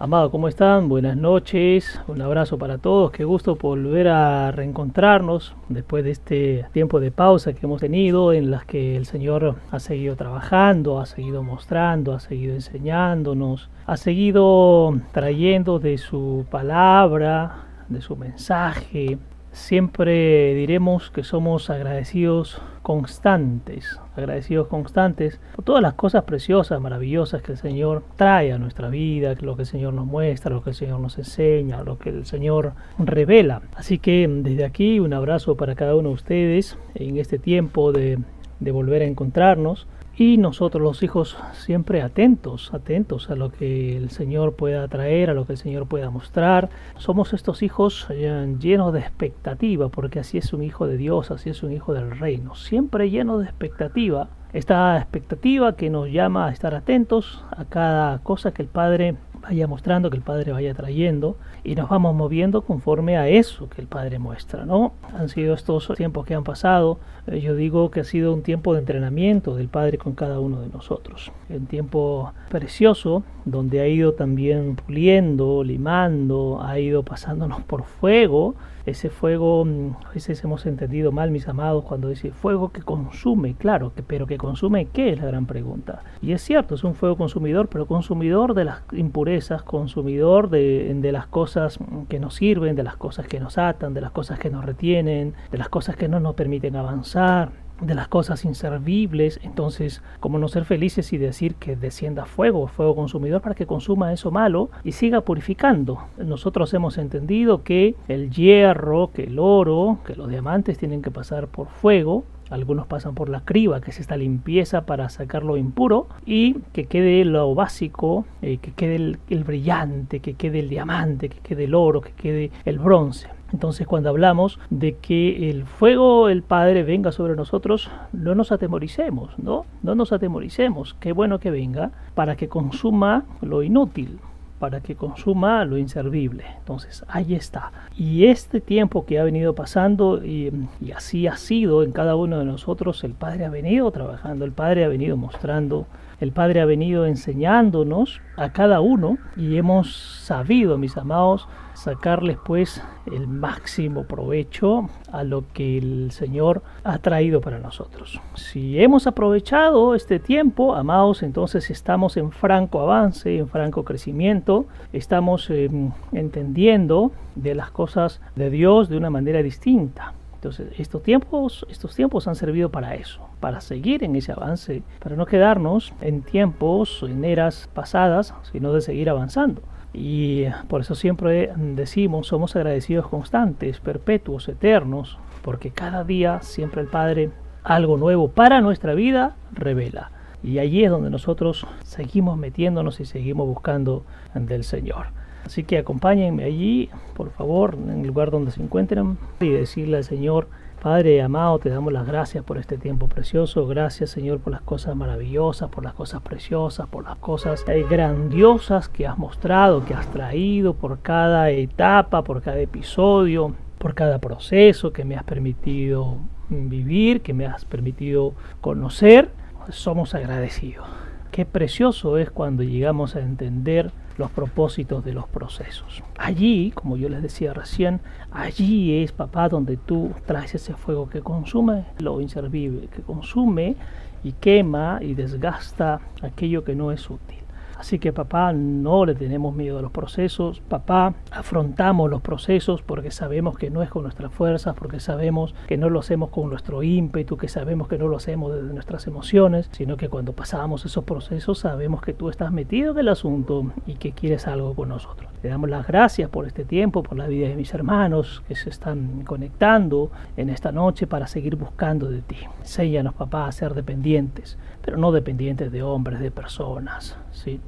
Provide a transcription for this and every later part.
Amado, ¿cómo están? Buenas noches, un abrazo para todos, qué gusto volver a reencontrarnos después de este tiempo de pausa que hemos tenido en las que el Señor ha seguido trabajando, ha seguido mostrando, ha seguido enseñándonos, ha seguido trayendo de su palabra, de su mensaje, Siempre diremos que somos agradecidos constantes, agradecidos constantes por todas las cosas preciosas, maravillosas que el Señor trae a nuestra vida, lo que el Señor nos muestra, lo que el Señor nos enseña, lo que el Señor revela. Así que desde aquí un abrazo para cada uno de ustedes en este tiempo de, de volver a encontrarnos y nosotros los hijos siempre atentos, atentos a lo que el Señor pueda traer, a lo que el Señor pueda mostrar. Somos estos hijos eh, llenos de expectativa, porque así es un hijo de Dios, así es un hijo del reino, siempre lleno de expectativa. Esta expectativa que nos llama a estar atentos a cada cosa que el Padre vaya mostrando, que el Padre vaya trayendo y nos vamos moviendo conforme a eso que el Padre muestra, ¿no? Han sido estos tiempos que han pasado, eh, yo digo que ha sido un tiempo de entrenamiento del Padre con cada uno de nosotros, un tiempo precioso donde ha ido también puliendo, limando, ha ido pasándonos por fuego, ese fuego, mm, a veces hemos entendido mal, mis amados, cuando dice fuego que consume, claro, que, pero que consume qué es la gran pregunta. Y es cierto, es un fuego consumidor, pero consumidor de las impurezas, consumidor de, de las cosas que nos sirven, de las cosas que nos atan, de las cosas que nos retienen, de las cosas que no nos permiten avanzar de las cosas inservibles, entonces, ¿cómo no ser felices y decir que descienda fuego, fuego consumidor, para que consuma eso malo y siga purificando? Nosotros hemos entendido que el hierro, que el oro, que los diamantes tienen que pasar por fuego, algunos pasan por la criba, que es esta limpieza para sacar lo impuro y que quede lo básico, eh, que quede el brillante, que quede el diamante, que quede el oro, que quede el bronce. Entonces cuando hablamos de que el fuego, el Padre, venga sobre nosotros, no nos atemoricemos, ¿no? No nos atemoricemos, qué bueno que venga para que consuma lo inútil, para que consuma lo inservible. Entonces, ahí está. Y este tiempo que ha venido pasando, y, y, así ha sido en cada uno de nosotros, el Padre ha venido trabajando, el Padre ha venido mostrando, el Padre ha venido enseñándonos a cada uno y hemos sabido, mis amados, sacarles pues el máximo provecho a lo que el Señor ha traído para nosotros. Si hemos aprovechado este tiempo, amados, entonces estamos en franco avance, en franco crecimiento, estamos eh, entendiendo de las cosas de Dios de una manera distinta. Entonces, estos tiempos, estos tiempos han servido para eso, para seguir en ese avance, para no quedarnos en tiempos, en eras pasadas, sino de seguir avanzando. Y por eso siempre decimos, somos agradecidos constantes, perpetuos, eternos, porque cada día siempre el Padre algo nuevo para nuestra vida revela. Y allí es donde nosotros seguimos metiéndonos y seguimos buscando del Señor. Así que acompáñenme allí, por favor, en el lugar donde se encuentren y decirle al Señor, Padre amado, te damos las gracias por este tiempo precioso. Gracias, Señor, por las cosas maravillosas, por las cosas preciosas, por las cosas eh, grandiosas que has mostrado, que has traído, por cada etapa, por cada episodio, por cada proceso que me has permitido vivir, que me has permitido conocer. Somos agradecidos. Qué precioso es cuando llegamos a entender los propósitos de los procesos. Allí, como yo les decía recién, allí es, papá, donde tú traes ese fuego que consume lo inservible, que consume y quema y desgasta aquello que no es útil. Así que papá, no le tenemos miedo a los procesos, papá, afrontamos los procesos porque sabemos que no es con nuestras fuerzas, porque sabemos que no lo hacemos con nuestro ímpetu, que sabemos que no lo hacemos desde nuestras emociones, sino que cuando pasamos esos procesos sabemos que tú estás metido en el asunto y que quieres algo con nosotros. Le damos las gracias por este tiempo, por la vida de mis hermanos que se están conectando en esta noche para seguir buscando de ti. Enséñanos, papá, a ser dependientes, pero no dependientes de hombres, de personas,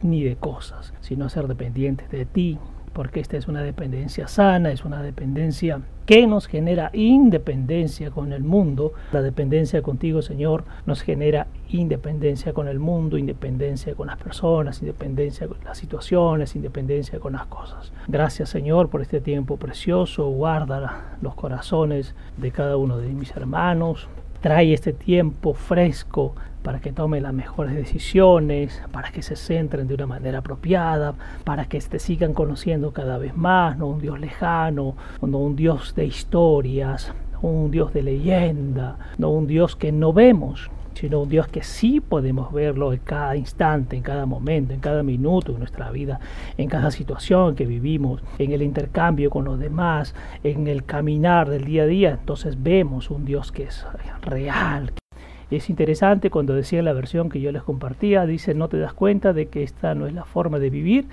ni de cosas, sino ser dependientes de ti, porque esta es una dependencia sana, es una dependencia que nos genera independencia con el mundo. La dependencia contigo, Señor, nos genera independencia con el mundo, independencia con las personas, independencia con las situaciones, independencia con las cosas. Gracias, Señor, por este tiempo precioso. Guarda los corazones de cada uno de mis hermanos, trae este tiempo fresco para que tome las mejores decisiones, para que se centren de una manera apropiada, para que te sigan conociendo cada vez más, no un Dios lejano, no un Dios de historias, un Dios de leyenda, no un Dios que no vemos, sino un Dios que sí podemos verlo en cada instante, en cada momento, en cada minuto de nuestra vida, en cada situación que vivimos, en el intercambio con los demás, en el caminar del día a día. Entonces vemos un Dios que es real. Es interesante cuando decía la versión que yo les compartía, dice, no te das cuenta de que esta no es la forma de vivir,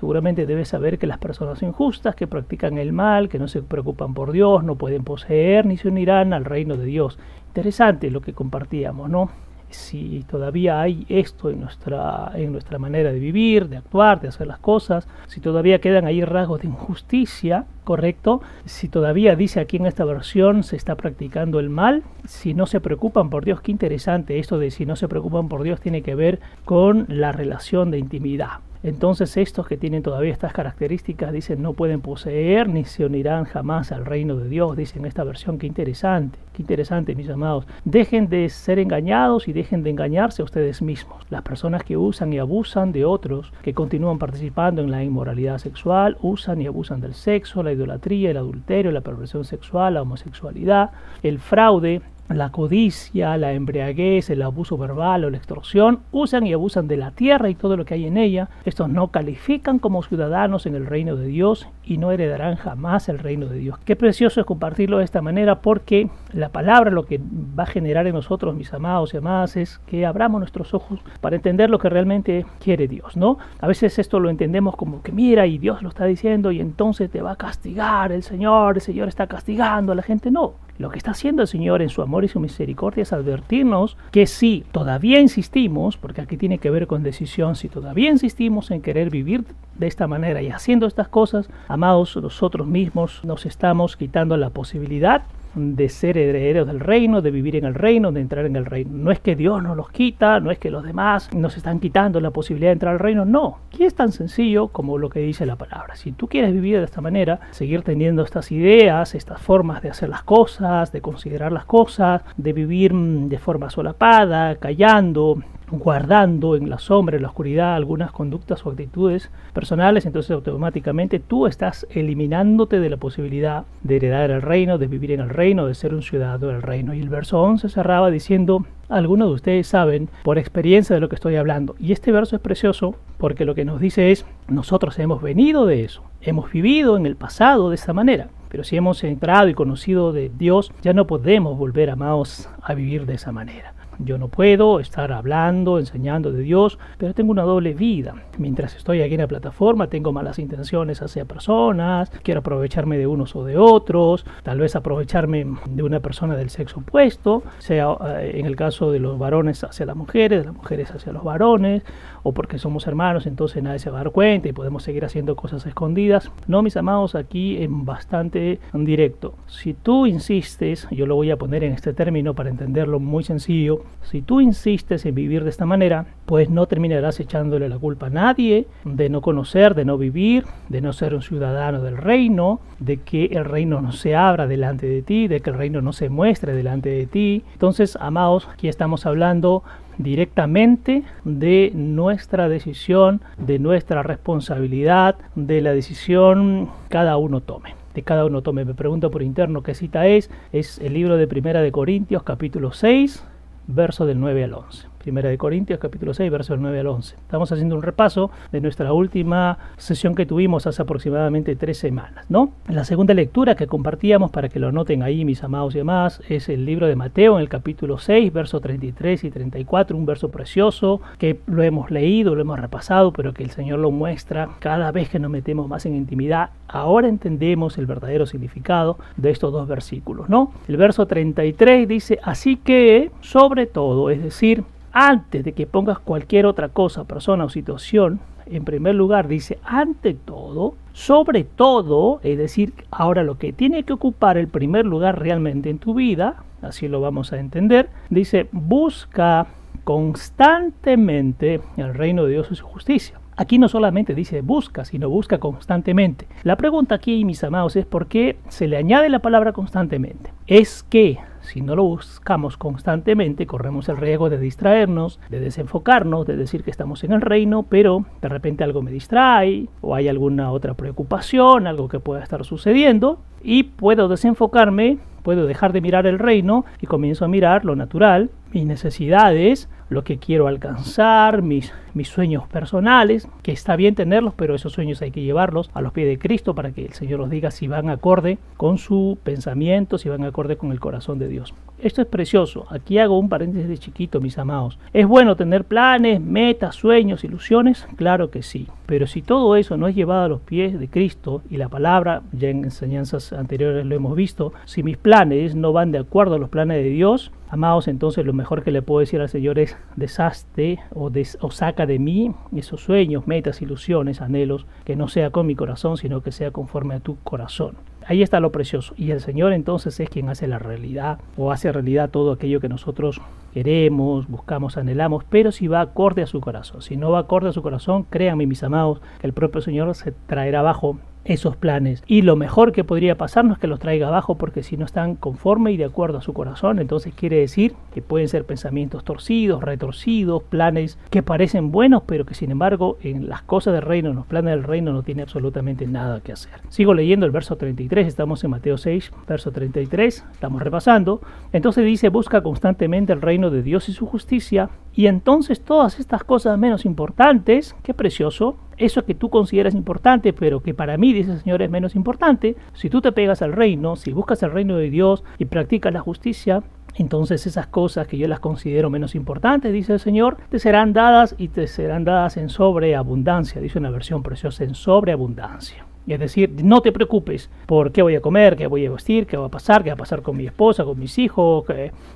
Seguramente debes saber que las personas injustas que practican el mal, que no se preocupan por Dios, no pueden poseer ni se unirán al reino de Dios. Interesante lo que compartíamos, ¿no? Si todavía hay esto en nuestra, en nuestra manera de vivir, de actuar, de hacer las cosas, si todavía quedan ahí rasgos de injusticia, correcto, si todavía dice aquí en esta versión se está practicando el mal, si no se preocupan por Dios, qué interesante esto de si no se preocupan por Dios tiene que ver con la relación de intimidad. Entonces estos que tienen todavía estas características dicen no pueden poseer ni se unirán jamás al reino de Dios, dicen esta versión, qué interesante, qué interesante mis amados. Dejen de ser engañados y dejen de engañarse a ustedes mismos. Las personas que usan y abusan de otros, que continúan participando en la inmoralidad sexual, usan y abusan del sexo, la idolatría, el adulterio, la perversión sexual, la homosexualidad, el fraude, la codicia, la embriaguez, el abuso verbal o la extorsión, usan y abusan de la tierra y todo lo que hay en ella. Estos no califican como ciudadanos en el reino de Dios y no heredarán jamás el reino de Dios. Qué precioso es compartirlo de esta manera porque la palabra lo que va a generar en nosotros, mis amados y amadas, es que abramos nuestros ojos para entender lo que realmente quiere Dios, ¿no? A veces esto lo entendemos como que mira y Dios lo está diciendo y entonces te va a castigar el Señor, el Señor está castigando a la gente. No, lo que está haciendo el Señor en su amor y su misericordia es advertirnos que si todavía insistimos, porque aquí tiene que ver con decisión, si todavía insistimos en querer vivir de esta manera y haciendo estas cosas, amados, nosotros mismos nos estamos quitando la posibilidad de ser herederos del reino, de vivir en el reino, de entrar en el reino. No es que Dios nos los quita, no es que los demás nos están quitando la posibilidad de entrar al reino, no. Aquí es tan sencillo como lo que dice la palabra. Si tú quieres vivir de esta manera, seguir teniendo estas ideas, estas formas de hacer las cosas, de considerar las cosas, de vivir mm, de forma solapada, callando, guardando en la sombra, en la oscuridad, algunas conductas o actitudes personales, entonces automáticamente tú estás eliminándote de la posibilidad de heredar el reino, de vivir en el reino, de ser un ciudadano del reino. Y el verso 11 cerraba diciendo, algunos de ustedes saben por experiencia de lo que estoy hablando. Y este verso es precioso porque lo que nos dice es, nosotros hemos venido de eso, hemos vivido en el pasado de esa manera. Pero si hemos entrado y conocido de Dios, ya no podemos volver, amados, a vivir de esa manera. Yo no puedo estar hablando, enseñando de Dios, pero tengo una doble vida. Mientras estoy aquí en la plataforma, tengo malas intenciones hacia personas, quiero aprovecharme de unos o de otros, tal vez aprovecharme de una persona del sexo opuesto, sea eh, en el caso de los varones hacia las mujeres, de las mujeres hacia los varones, o porque somos hermanos, entonces nadie se va a dar cuenta y podemos seguir haciendo cosas escondidas. No, mis amados, aquí en bastante directo. Si tú insistes, yo lo voy a poner en este término para entenderlo muy sencillo, si tú insistes en vivir de esta manera, pues no terminarás echándole la culpa a nadie de no conocer, de no vivir, de no ser un ciudadano del reino, de que el reino no se abra delante de ti, de que el reino no se muestre delante de ti. Entonces, amados, aquí estamos hablando directamente de nuestra decisión, de nuestra responsabilidad, de la decisión cada uno tome de cada uno tome. Me pregunto por interno qué cita es. Es el libro de Primera de Corintios, capítulo 6, verso del 9 al 11. Primera de Corintios capítulo 6, versos 9 al 11. Estamos haciendo un repaso de nuestra última sesión que tuvimos hace aproximadamente tres semanas, ¿no? La segunda lectura que compartíamos para que lo anoten ahí, mis amados y demás, es el libro de Mateo en el capítulo 6, versos 33 y 34, un verso precioso que lo hemos leído, lo hemos repasado, pero que el Señor lo muestra cada vez que nos metemos más en intimidad. Ahora entendemos el verdadero significado de estos dos versículos, ¿no? El verso 33 dice, así que sobre todo, es decir, antes de que pongas cualquier otra cosa, persona o situación, en primer lugar dice ante todo, sobre todo, es decir, ahora lo que tiene que ocupar el primer lugar realmente en tu vida, así lo vamos a entender, dice busca constantemente el reino de Dios y su justicia. Aquí no solamente dice busca, sino busca constantemente. La pregunta aquí, mis amados, es por qué se le añade la palabra constantemente. Es que si no lo buscamos constantemente, corremos el riesgo de distraernos, de desenfocarnos, de decir que estamos en el reino, pero de repente algo me distrae o hay alguna otra preocupación, algo que pueda estar sucediendo y puedo desenfocarme, puedo dejar de mirar el reino y comienzo a mirar lo natural, mis necesidades, lo que quiero alcanzar, mis, mis sueños personales, que está bien tenerlos, pero esos sueños hay que llevarlos a los pies de Cristo para que el Señor nos diga si van acorde con su pensamiento, si van acorde con el corazón de Dios. Esto es precioso. Aquí hago un paréntesis de chiquito, mis amados. ¿Es bueno tener planes, metas, sueños, ilusiones? Claro que sí. Pero si todo eso no es llevado a los pies de Cristo y la palabra, ya en enseñanzas anteriores lo hemos visto, si mis planes no van de acuerdo a los planes de Dios, Amados, entonces lo mejor que le puedo decir al Señor es deshazte o, o, saca de mí esos sueños, metas, ilusiones, anhelos, que no sea con mi corazón, sino que sea conforme a tu corazón. Ahí está lo precioso. Y el Señor entonces es quien hace la realidad o hace realidad todo aquello que nosotros queremos, buscamos, anhelamos, pero si va acorde a su corazón. Si no va acorde a su corazón, créanme mis amados, que el propio Señor se traerá abajo esos planes. Y lo mejor que podría pasarnos es que los traiga abajo porque si no están conforme y de acuerdo a su corazón, entonces quiere decir que pueden ser pensamientos torcidos, retorcidos, planes que parecen buenos, pero que sin embargo en las cosas del reino, en los planes del reino no tiene absolutamente nada que hacer. Sigo leyendo el verso 33, estamos en Mateo 6, verso 33, estamos repasando. Entonces dice, busca constantemente el reino de Dios y su justicia, y entonces todas estas cosas menos importantes, qué precioso, eso que tú consideras importante, pero que para mí, dice el Señor, es menos importante, si tú te pegas al reino, si buscas el reino de Dios y practicas la justicia, entonces esas cosas que yo las considero menos importantes, dice el Señor, te serán dadas y te serán dadas en sobreabundancia, dice una versión preciosa, en sobreabundancia. Es decir, no te preocupes por qué voy a comer, qué voy a vestir, qué va a pasar, qué va a pasar con mi esposa, con mis hijos,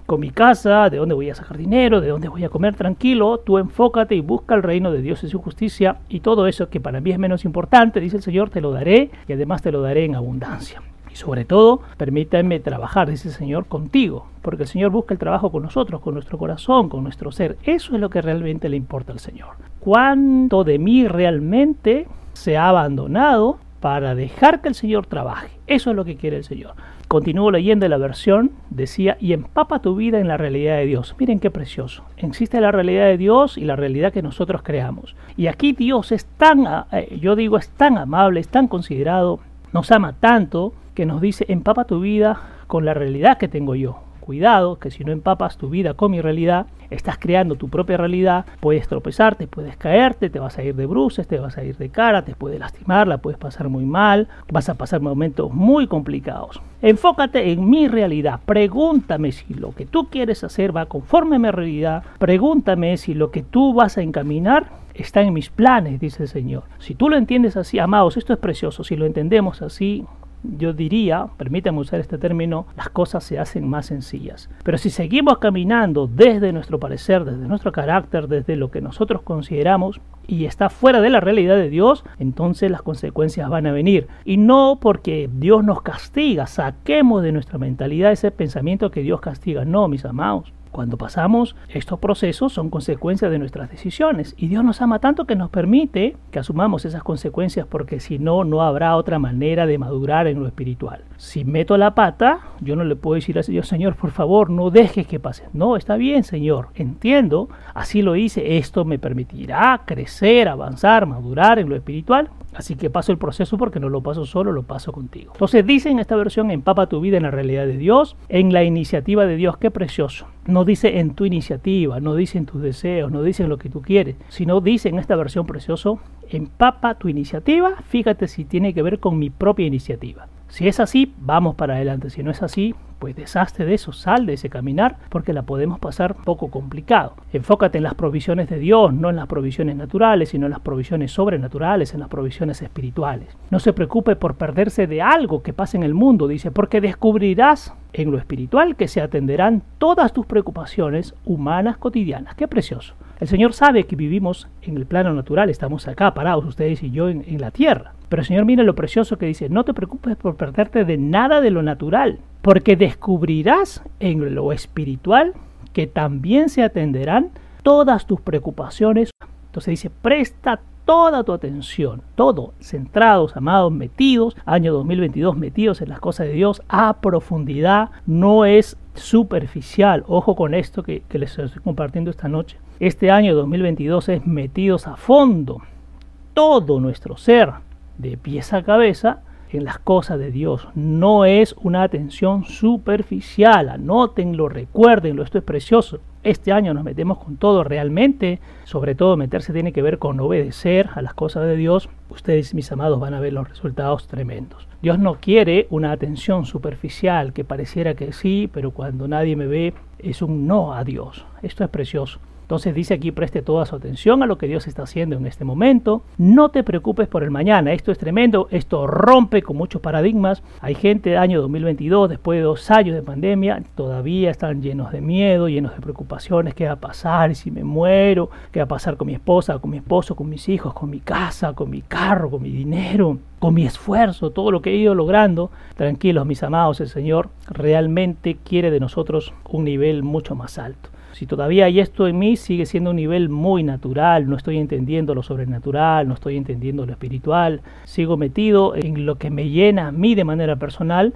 con mi casa, de dónde voy a sacar dinero, de dónde voy a comer tranquilo. Tú enfócate y busca el reino de Dios y su justicia y todo eso que para mí es menos importante, dice el Señor, te lo daré y además te lo daré en abundancia. Y sobre todo, permítame trabajar, dice el Señor, contigo, porque el Señor busca el trabajo con nosotros, con nuestro corazón, con nuestro ser. Eso es lo que realmente le importa al Señor. ¿Cuánto de mí realmente se ha abandonado para dejar que el Señor trabaje. Eso es lo que quiere el Señor. Continúo leyendo la versión, decía, y empapa tu vida en la realidad de Dios. Miren qué precioso. Existe la realidad de Dios y la realidad que nosotros creamos. Y aquí Dios es tan, eh, yo digo, es tan amable, es tan considerado, nos ama tanto, que nos dice, empapa tu vida con la realidad que tengo yo. Cuidado, que si no empapas tu vida con mi realidad, estás creando tu propia realidad, puedes tropezarte, puedes caerte, te vas a ir de bruces, te vas a ir de cara, te puede lastimar, la puedes pasar muy mal, vas a pasar momentos muy complicados. Enfócate en mi realidad, pregúntame si lo que tú quieres hacer va conforme a mi realidad, pregúntame si lo que tú vas a encaminar está en mis planes, dice el Señor. Si tú lo entiendes así, amados, esto es precioso, si lo entendemos así, yo diría, permítanme usar este término, las cosas se hacen más sencillas. Pero si seguimos caminando desde nuestro parecer, desde nuestro carácter, desde lo que nosotros consideramos y está fuera de la realidad de Dios, entonces las consecuencias van a venir. Y no porque Dios nos castiga, saquemos de nuestra mentalidad ese pensamiento que Dios castiga. No, mis amados. Cuando pasamos estos procesos son consecuencias de nuestras decisiones y Dios nos ama tanto que nos permite que asumamos esas consecuencias porque si no, no habrá otra manera de madurar en lo espiritual. Si meto la pata, yo no le puedo decir al Señor, Señor, por favor, no dejes que pase. No, está bien, Señor, entiendo, así lo hice, esto me permitirá crecer, avanzar, madurar en lo espiritual. Así que paso el proceso porque no lo paso solo, lo paso contigo. Entonces dice en esta versión, empapa tu vida en la realidad de Dios, en la iniciativa de Dios, qué precioso. No dice en tu iniciativa, no dice en tus deseos, no dice en lo que tú quieres, sino dice en esta versión precioso, empapa tu iniciativa, fíjate si tiene que ver con mi propia iniciativa. Si es así, vamos para adelante. Si no es así, pues deshazte de eso, sal de ese caminar, porque la podemos pasar poco complicado. Enfócate en las provisiones de Dios, no en las provisiones naturales, sino en las provisiones sobrenaturales, en las provisiones espirituales. No se preocupe por perderse de algo que pase en el mundo, dice, porque descubrirás en lo espiritual que se atenderán todas tus preocupaciones humanas cotidianas. Qué precioso. El Señor sabe que vivimos en el plano natural, estamos acá parados, ustedes y yo, en, la tierra. Pero el Señor mira lo precioso que dice, no te preocupes por perderte de nada de lo natural, porque descubrirás en lo espiritual que también se atenderán todas tus preocupaciones. Entonces dice, presta toda tu atención, todo, centrados, amados, metidos, año 2022, metidos en las cosas de Dios a profundidad, no es superficial. Ojo con esto que, les estoy compartiendo esta noche. Este año 2022 es metidos a fondo todo nuestro ser, de pies a cabeza, en las cosas de Dios. No es una atención superficial. Anótenlo, recuérdenlo, esto es precioso. Este año nos metemos con todo realmente. Sobre todo meterse tiene que ver con obedecer a las cosas de Dios. Ustedes, mis amados, van a ver los resultados tremendos. Dios no quiere una atención superficial que pareciera que sí, pero cuando nadie me ve es un no a Dios. Esto es precioso. Entonces dice aquí, preste toda su atención a lo que Dios está haciendo en este momento. No te preocupes por el mañana. Esto es tremendo. Esto rompe con muchos paradigmas. Hay gente de año 2022, después de dos años de pandemia, todavía están llenos de miedo, llenos de preocupaciones. ¿Qué va a pasar? ¿Y si me muero? ¿Qué va a pasar con mi esposa, con mi esposo, con mis hijos, con mi casa, con mi carro, con mi dinero? con mi esfuerzo, todo lo que he ido logrando, tranquilos mis amados, el Señor realmente quiere de nosotros un nivel mucho más alto. Si todavía hay esto en mí, sigue siendo un nivel muy natural, no estoy entendiendo lo sobrenatural, no estoy entendiendo lo espiritual, sigo metido en lo que me llena a mí de manera personal,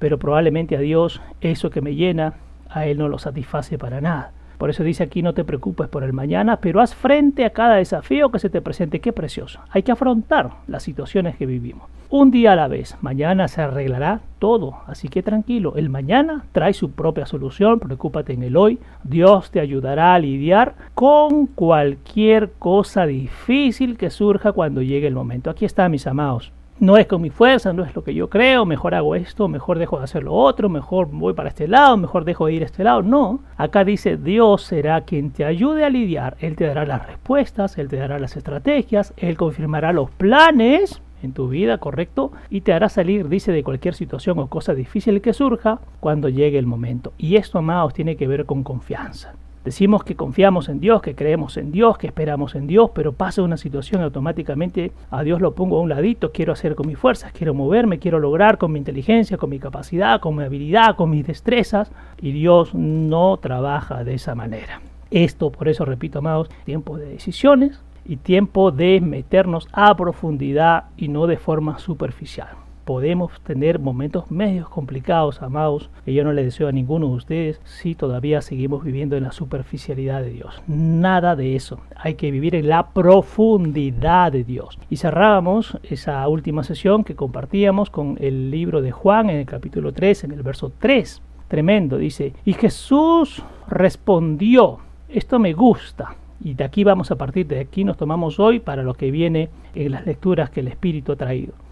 pero probablemente a Dios eso que me llena, a Él no lo satisface para nada. Por eso dice aquí no te preocupes por el mañana, pero haz frente a cada desafío que se te presente. Qué precioso. Hay que afrontar las situaciones que vivimos. Un día a la vez. Mañana se arreglará todo. Así que tranquilo. El mañana trae su propia solución. Preocúpate en el hoy. Dios te ayudará a lidiar con cualquier cosa difícil que surja cuando llegue el momento. Aquí está, mis amados no es con mi fuerza, no es lo que yo creo, mejor hago esto, mejor dejo de hacer lo otro, mejor voy para este lado, mejor dejo de ir a este lado. No, acá dice Dios será quien te ayude a lidiar, Él te dará las respuestas, Él te dará las estrategias, Él confirmará los planes en tu vida, correcto, y te hará salir, dice, de cualquier situación o cosa difícil que surja cuando llegue el momento. Y esto, amados, tiene que ver con confianza. Decimos que confiamos en Dios, que creemos en Dios, que esperamos en Dios, pero pasa una situación automáticamente a Dios lo pongo a un ladito, quiero hacer con mis fuerzas, quiero moverme, quiero lograr con mi inteligencia, con mi capacidad, con mi habilidad, con mis destrezas, y Dios no trabaja de esa manera. Esto, por eso repito, amados, tiempo de decisiones y tiempo de meternos a profundidad y no de forma superficial podemos tener momentos medios complicados, amados, que yo no le deseo a ninguno de ustedes si todavía seguimos viviendo en la superficialidad de Dios. Nada de eso. Hay que vivir en la profundidad de Dios. Y cerrábamos esa última sesión que compartíamos con el libro de Juan en el capítulo 3, en el verso 3. Tremendo, dice, y Jesús respondió, esto me gusta, y de aquí vamos a partir de aquí nos tomamos hoy para lo que viene en las lecturas que el Espíritu ha traído.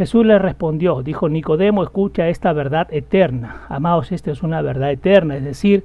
Jesús le respondió, dijo Nicodemo, escucha esta verdad eterna. Amados, esta es una verdad eterna, es decir,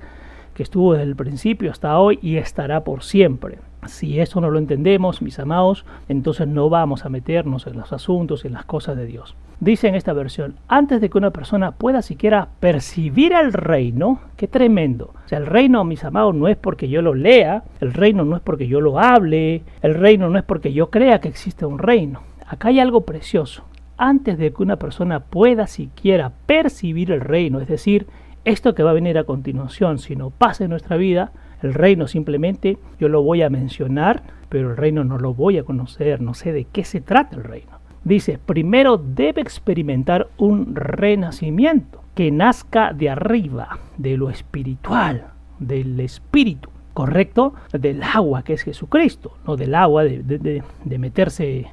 que estuvo desde el principio hasta hoy y estará por siempre. Si eso no lo entendemos, mis amados, entonces no vamos a meternos en los asuntos y en las cosas de Dios. Dice en esta versión, antes de que una persona pueda siquiera percibir el reino, qué tremendo. O sea, el reino, mis amados, no es porque yo lo lea, el reino no es porque yo lo hable, el reino no es porque yo crea que existe un reino. Acá hay algo precioso antes de que una persona pueda siquiera percibir el reino, es decir, esto que va a venir a continuación, si no pasa en nuestra vida, el reino simplemente yo lo voy a mencionar, pero el reino no lo voy a conocer, no sé de qué se trata el reino. Dice, primero debe experimentar un renacimiento que nazca de arriba, de lo espiritual, del espíritu, ¿correcto? Del agua que es Jesucristo, no del agua de, de meterse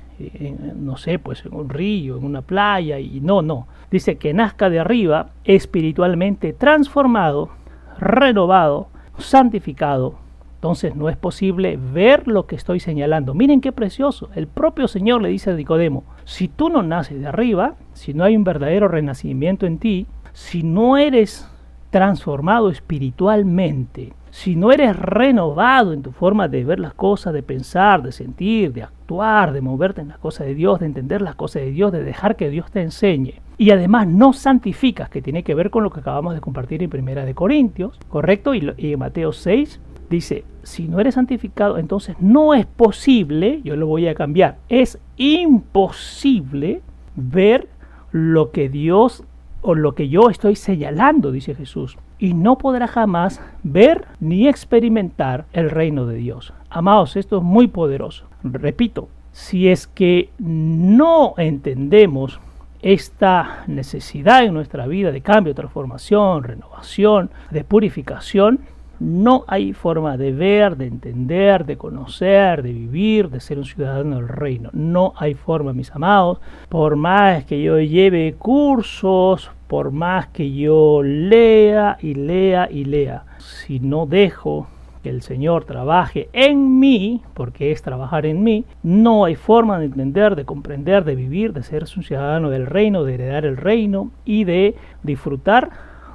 no sé, pues en un río, en una playa, y no, no. Dice que nazca de arriba, espiritualmente transformado, renovado, santificado. Entonces no es posible ver lo que estoy señalando. Miren qué precioso. El propio Señor le dice a Nicodemo, si tú no naces de arriba, si no hay un verdadero renacimiento en ti, si no eres transformado espiritualmente, si no eres renovado en tu forma de ver las cosas, de pensar, de sentir, de actuar, de moverte en las cosas de Dios, de entender las cosas de Dios, de dejar que Dios te enseñe, y además no santificas, que tiene que ver con lo que acabamos de compartir en Primera de Corintios, ¿correcto? Y, y en Mateo 6 dice, si no eres santificado, entonces no es posible, yo lo voy a cambiar, es imposible ver lo que Dios o lo que yo estoy señalando, dice Jesús, y no podrá jamás ver ni experimentar el reino de Dios. Amados, esto es muy poderoso. Repito, si es que no entendemos esta necesidad en nuestra vida de cambio, transformación, renovación, de purificación, no hay forma de ver, de entender, de conocer, de vivir, de ser un ciudadano del reino. No hay forma, mis amados. Por más que yo lleve cursos, por más que yo lea y lea y lea, si no dejo que el Señor trabaje en mí, porque es trabajar en mí, no hay forma de entender, de comprender, de vivir, de ser un ciudadano del reino, de heredar el reino y de disfrutar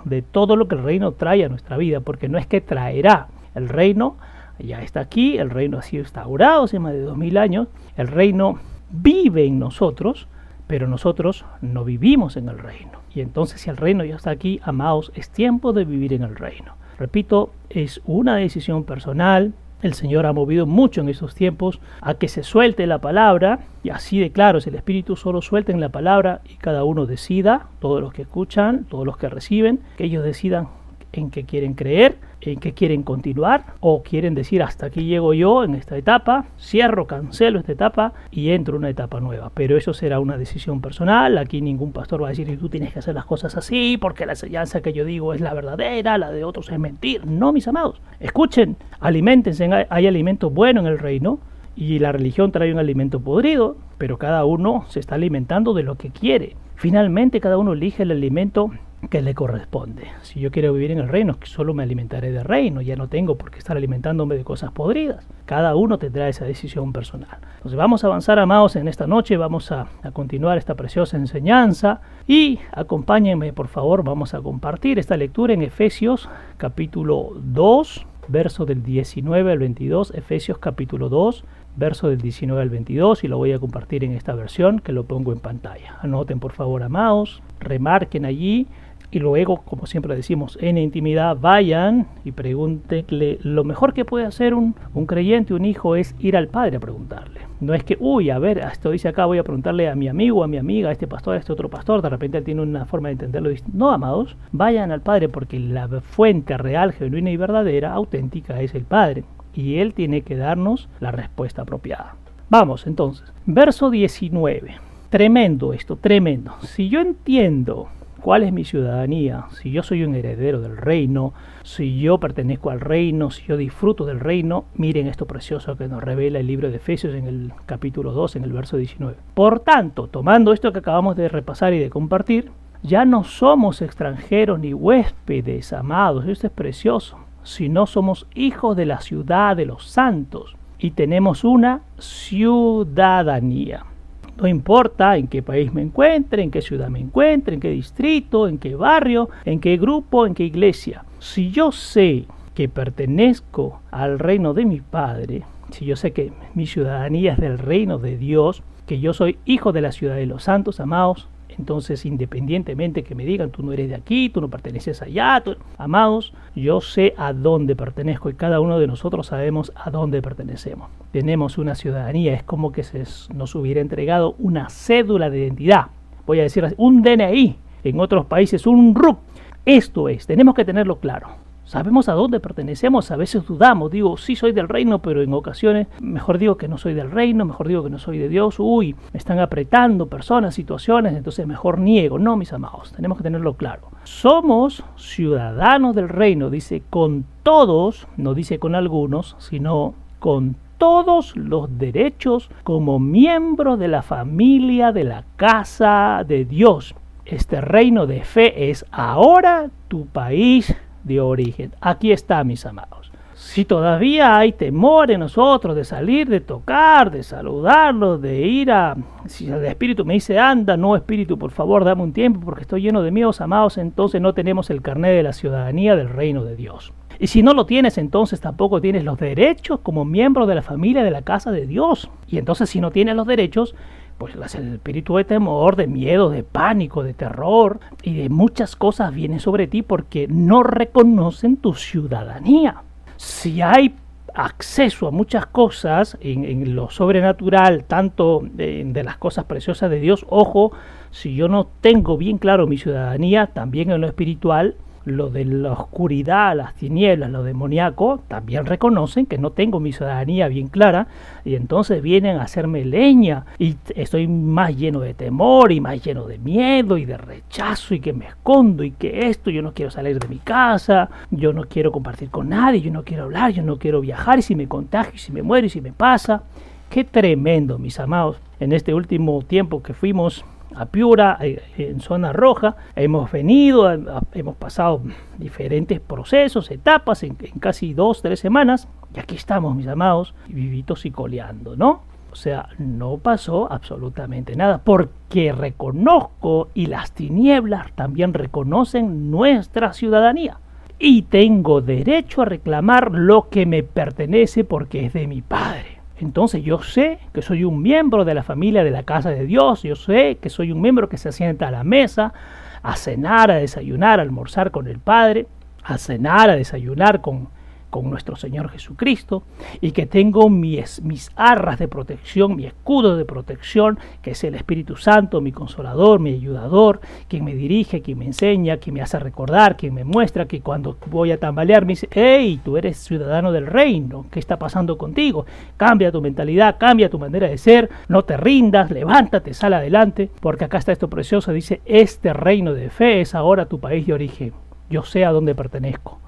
de todo lo que el reino trae a nuestra vida, porque no es que traerá el reino, ya está aquí, el reino ha sido instaurado hace más de dos mil años, el reino vive en nosotros, pero nosotros no vivimos en el reino. Y entonces si el reino ya está aquí, amados, es tiempo de vivir en el reino. Repito, es una decisión personal. El Señor ha movido mucho en estos tiempos a que se suelte la palabra, y así de claro, es el Espíritu solo suelten la palabra y cada uno decida, todos los que escuchan, todos los que reciben, que ellos decidan en qué quieren creer, en qué quieren continuar o quieren decir hasta aquí llego yo en esta etapa, cierro, cancelo esta etapa y entro en una etapa nueva. Pero eso será una decisión personal. Aquí ningún pastor va a decir tú tienes que hacer las cosas así porque la enseñanza que yo digo es la verdadera, la de otros es mentir. No, mis amados. Escuchen, alimentense, hay alimento bueno en el reino y la religión trae un alimento podrido, pero cada uno se está alimentando de lo que quiere. Finalmente cada uno elige el alimento que le corresponde. Si yo quiero vivir en el reino, solo me alimentaré de reino, ya no tengo por qué estar alimentándome de cosas podridas. Cada uno tendrá esa decisión personal. Entonces vamos a avanzar, amados, en esta noche, vamos a, a continuar esta preciosa enseñanza y acompáñenme, por favor, vamos a compartir esta lectura en Efesios capítulo 2, verso del 19 al 22, Efesios capítulo 2, verso del 19 al 22 y lo voy a compartir en esta versión que lo pongo en pantalla. Anoten por favor, amados, remarquen allí y luego, como siempre decimos, en intimidad vayan y pregúntenle. Lo mejor que puede hacer un, creyente, un hijo, es ir al padre a preguntarle. No es que, uy, a ver, esto dice acá, voy a preguntarle a mi amigo, a mi amiga, a este pastor, a este otro pastor, de repente él tiene una forma de entenderlo. No, amados, vayan al padre porque la fuente real, genuina y verdadera, auténtica, es el padre. Y él tiene que darnos la respuesta apropiada. Vamos entonces, verso 19. Tremendo esto, tremendo. Si yo entiendo cuál es mi ciudadanía, si yo soy un heredero del reino, si yo pertenezco al reino, si yo disfruto del reino, miren esto precioso que nos revela el libro de Efesios en el capítulo 2, en el verso 19. Por tanto, tomando esto que acabamos de repasar y de compartir, ya no somos extranjeros ni huéspedes, amados, esto es precioso, sino somos hijos de la ciudad de los santos y tenemos una ciudadanía. No importa en qué país me encuentre, en qué ciudad me encuentre, en qué distrito, en qué barrio, en qué grupo, en qué iglesia. Si yo sé que pertenezco al reino de mi Padre, si yo sé que mi ciudadanía es del reino de Dios, que yo soy hijo de la ciudad de los santos, amados, entonces, independientemente que me digan, tú no eres de aquí, tú no perteneces allá, amados, yo sé a dónde pertenezco y cada uno de nosotros sabemos a dónde pertenecemos. Tenemos una ciudadanía, es como que se nos hubiera entregado una cédula de identidad. Voy a decir un DNI, en otros países un RUP. Esto es, tenemos que tenerlo claro. Sabemos a dónde pertenecemos, a veces dudamos, digo, sí soy del reino, pero en ocasiones mejor digo que no soy del reino, mejor digo que no soy de Dios, uy, me están apretando personas, situaciones, entonces mejor niego. No, mis amados, tenemos que tenerlo claro. Somos ciudadanos del reino, dice con todos, no dice con algunos, sino con todos los derechos como miembro de la familia de la casa de Dios. Este reino de fe es ahora tu país de origen. Aquí está, mis amados. Si todavía hay temor en nosotros de salir, de tocar, de saludarlos, de ir a... Si el Espíritu me dice, anda, no Espíritu, por favor, dame un tiempo porque estoy lleno de miedos, amados, entonces no tenemos el carnet de la ciudadanía del reino de Dios. Y si no lo tienes, entonces tampoco tienes los derechos como miembro de la familia de la casa de Dios. Y entonces si no tienes los derechos, pues el espíritu de temor, de miedo, de pánico, de terror y de muchas cosas viene sobre ti porque no reconocen tu ciudadanía. Si hay acceso a muchas cosas en, lo sobrenatural, tanto de, las cosas preciosas de Dios, ojo, si yo no tengo bien claro mi ciudadanía, también en lo espiritual, lo de la oscuridad, las tinieblas, lo demoníaco, también reconocen que no tengo mi ciudadanía bien clara y entonces vienen a hacerme leña y estoy más lleno de temor y más lleno de miedo y de rechazo y que me escondo y que esto, yo no quiero salir de mi casa, yo no quiero compartir con nadie, yo no quiero hablar, yo no quiero viajar y si me contagio y si me muero y si me pasa. Qué tremendo, mis amados. En este último tiempo que fuimos a Piura, eh, en zona roja. Hemos venido, hemos pasado diferentes procesos, etapas en, casi dos, tres semanas. Y aquí estamos, mis amados, vivitos y coleando, ¿no? O sea, no pasó absolutamente nada, porque reconozco y las tinieblas también reconocen nuestra ciudadanía. Y tengo derecho a reclamar lo que me pertenece porque es de mi Padre. Entonces yo sé que soy un miembro de la familia de la casa de Dios, yo sé que soy un miembro que se sienta a la mesa a cenar, a desayunar, a almorzar con el Padre, a cenar, a desayunar con con nuestro Señor Jesucristo y que tengo mis, mis arras de protección, mi escudo de protección, que es el Espíritu Santo, mi consolador, mi ayudador, quien me dirige, quien me enseña, quien me hace recordar, quien me muestra que cuando voy a tambalear me dice, hey, tú eres ciudadano del reino, ¿qué está pasando contigo? Cambia tu mentalidad, cambia tu manera de ser, no te rindas, levántate, sal adelante, porque acá está esto precioso, dice, este reino de fe es ahora tu país de origen, yo sé a dónde pertenezco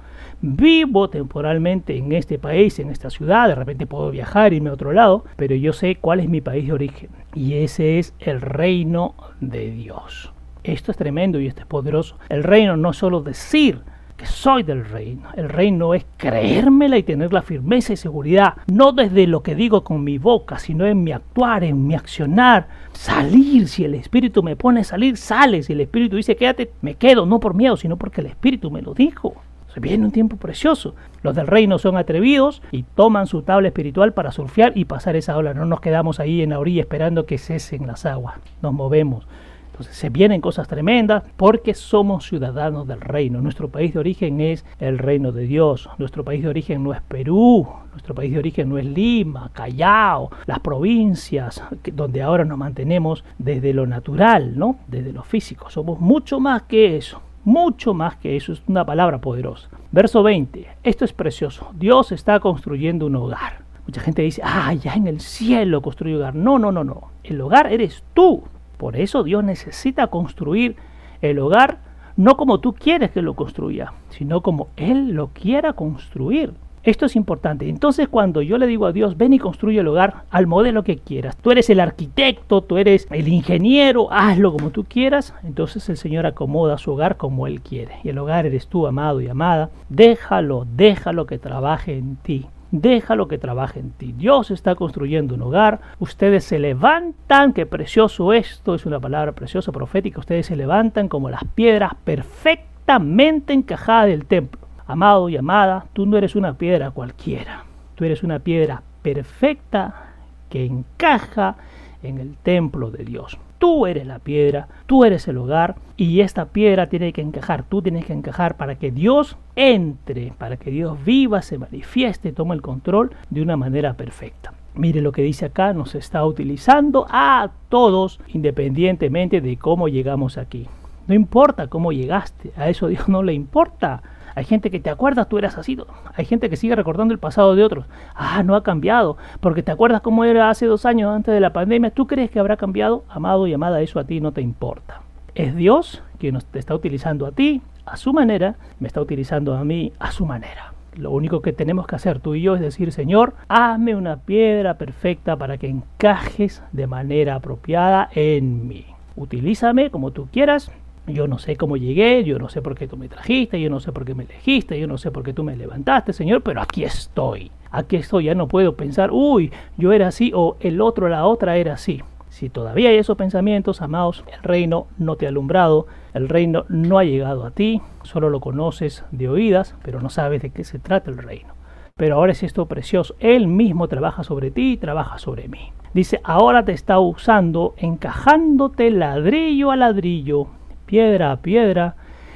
vivo temporalmente en este país, en esta ciudad, de repente puedo viajar, irme a otro lado, pero yo sé cuál es mi país de origen y ese es el reino de Dios. Esto es tremendo y esto es poderoso. El reino no es solo decir que soy del reino. El reino es creérmela y tener la firmeza y seguridad, no desde lo que digo con mi boca, sino en mi actuar, en mi accionar. Salir, si el Espíritu me pone a salir, sale. Si el Espíritu dice quédate, me quedo, no por miedo, sino porque el Espíritu me lo dijo. Se viene un tiempo precioso. Los del reino son atrevidos y toman su tabla espiritual para surfear y pasar esa ola. No nos quedamos ahí en la orilla esperando que cesen las aguas. Nos movemos. Entonces se vienen cosas tremendas porque somos ciudadanos del reino. Nuestro país de origen es el reino de Dios. Nuestro país de origen no es Perú. Nuestro país de origen no es Lima, Callao, las provincias donde ahora nos mantenemos desde lo natural, ¿no? Desde lo físico. Somos mucho más que eso mucho más que eso, es una palabra poderosa. Verso 20, esto es precioso, Dios está construyendo un hogar. Mucha gente dice, ah, ya en el cielo construye hogar. No, no, no, no, el hogar eres tú. Por eso Dios necesita construir el hogar no como tú quieres que lo construya, sino como Él lo quiera construir. Esto es importante. Entonces cuando yo le digo a Dios, ven y construye el hogar al modelo que quieras. Tú eres el arquitecto, tú eres el ingeniero, hazlo como tú quieras. Entonces el Señor acomoda su hogar como Él quiere. Y el hogar eres tú, amado y amada. Déjalo, déjalo que trabaje en ti. Déjalo que trabaje en ti. Dios está construyendo un hogar. Ustedes se levantan. Qué precioso esto. Es una palabra preciosa, profética. Ustedes se levantan como las piedras perfectamente encajadas del templo Amado y amada, tú no eres una piedra cualquiera, tú eres una piedra perfecta que encaja en el templo de Dios. Tú eres la piedra, tú eres el hogar y esta piedra tiene que encajar, tú tienes que encajar para que Dios entre, para que Dios viva, se manifieste, tome el control de una manera perfecta. Mire lo que dice acá, nos está utilizando a todos independientemente de cómo llegamos aquí. No importa cómo llegaste, a eso Dios no le importa. Hay gente que te acuerdas, tú eras así. Hay gente que sigue recordando el pasado de otros. Ah, no ha cambiado, porque te acuerdas cómo era hace dos años antes de la pandemia. ¿Tú crees que habrá cambiado? Amado y amada, eso a ti no te importa. Es Dios quien te está utilizando a ti a su manera, me está utilizando a mí a su manera. Lo único que tenemos que hacer tú y yo es decir, Señor, hazme una piedra perfecta para que encajes de manera apropiada en mí. Utilízame como tú quieras, yo no sé cómo llegué, yo no sé por qué tú me trajiste, yo no sé por qué me elegiste, yo no sé por qué tú me levantaste, Señor, pero aquí estoy. Aquí estoy, ya no puedo pensar, uy, yo era así o el otro, la otra era así. Si todavía hay esos pensamientos, amados, el reino no te ha alumbrado, el reino no ha llegado a ti, solo lo conoces de oídas, pero no sabes de qué se trata el reino. Pero ahora es esto precioso, Él mismo trabaja sobre ti y trabaja sobre mí. Dice, ahora te está usando, encajándote ladrillo a ladrillo piedra a piedra,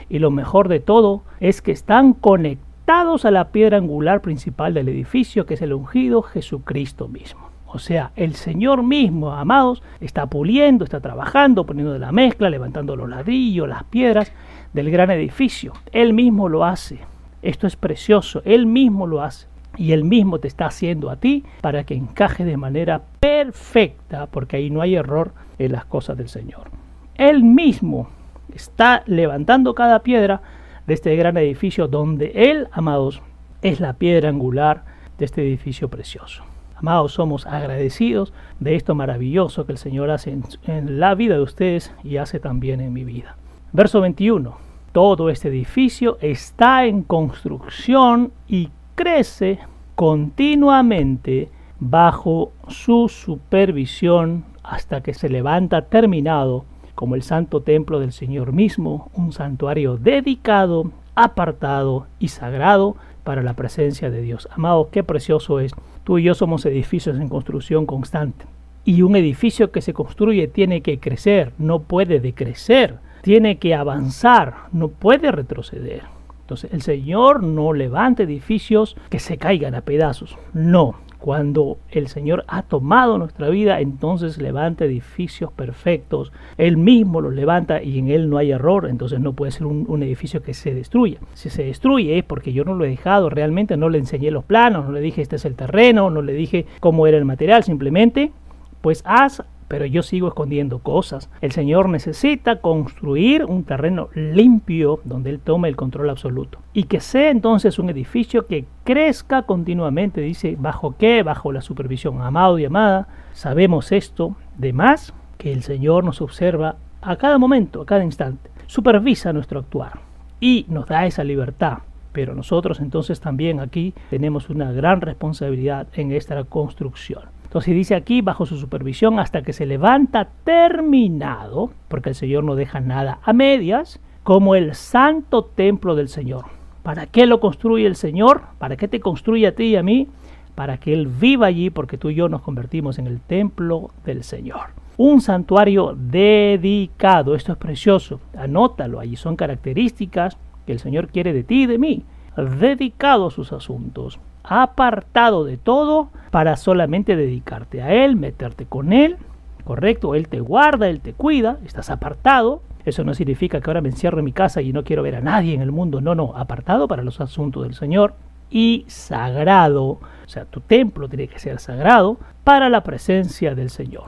y lo mejor de todo es que están conectados a la piedra angular principal del edificio, que es el ungido Jesucristo mismo. O sea, el Señor mismo, amados, está puliendo, está trabajando, poniendo de la mezcla, levantando los ladrillos, las piedras, del gran edificio. Él mismo lo hace. Esto es precioso. Él mismo lo hace. Y Él mismo te está haciendo a ti para que encaje de manera perfecta, porque ahí no hay error en las cosas del Señor. Él mismo está levantando cada piedra de este gran edificio donde Él, amados, es la piedra angular de este edificio precioso. Amados, somos agradecidos de esto maravilloso que el Señor hace en, la vida de ustedes y hace también en mi vida. Verso 21. Todo este edificio está en construcción y crece continuamente bajo su supervisión hasta que se levanta terminado como el santo templo del Señor mismo, un santuario dedicado, apartado y sagrado para la presencia de Dios. Amado, qué precioso es. Tú y yo somos edificios en construcción constante. Y un edificio que se construye tiene que crecer, no puede decrecer, tiene que avanzar, no puede retroceder. Entonces el Señor no levanta edificios que se caigan a pedazos. No, cuando el Señor ha tomado nuestra vida, entonces levanta edificios perfectos. Él mismo los levanta y en Él no hay error, entonces no puede ser un, edificio que se destruya. Si se destruye es porque yo no lo he dejado, realmente no le enseñé los planos, no le dije este es el terreno, no le dije cómo era el material, simplemente pues haz pero yo sigo escondiendo cosas. El Señor necesita construir un terreno limpio donde Él tome el control absoluto. Y que sea entonces un edificio que crezca continuamente, dice, ¿bajo qué? Bajo la supervisión. Amado y amada, sabemos esto de más que el Señor nos observa a cada momento, a cada instante. Supervisa nuestro actuar y nos da esa libertad. Pero nosotros entonces también aquí tenemos una gran responsabilidad en esta construcción. Entonces dice aquí, bajo su supervisión, hasta que se levanta terminado, porque el Señor no deja nada a medias, como el santo templo del Señor. ¿Para qué lo construye el Señor? ¿Para qué te construye a ti y a mí? Para que Él viva allí, porque tú y yo nos convertimos en el templo del Señor. Un santuario dedicado, esto es precioso, anótalo, allí son características que el Señor quiere de ti y de mí, dedicado a sus asuntos apartado de todo para solamente dedicarte a Él, meterte con Él, ¿correcto? Él te guarda, Él te cuida, estás apartado. Eso no significa que ahora me encierro en mi casa y no quiero ver a nadie en el mundo, no, no, apartado para los asuntos del Señor y sagrado, o sea, tu templo tiene que ser sagrado para la presencia del Señor.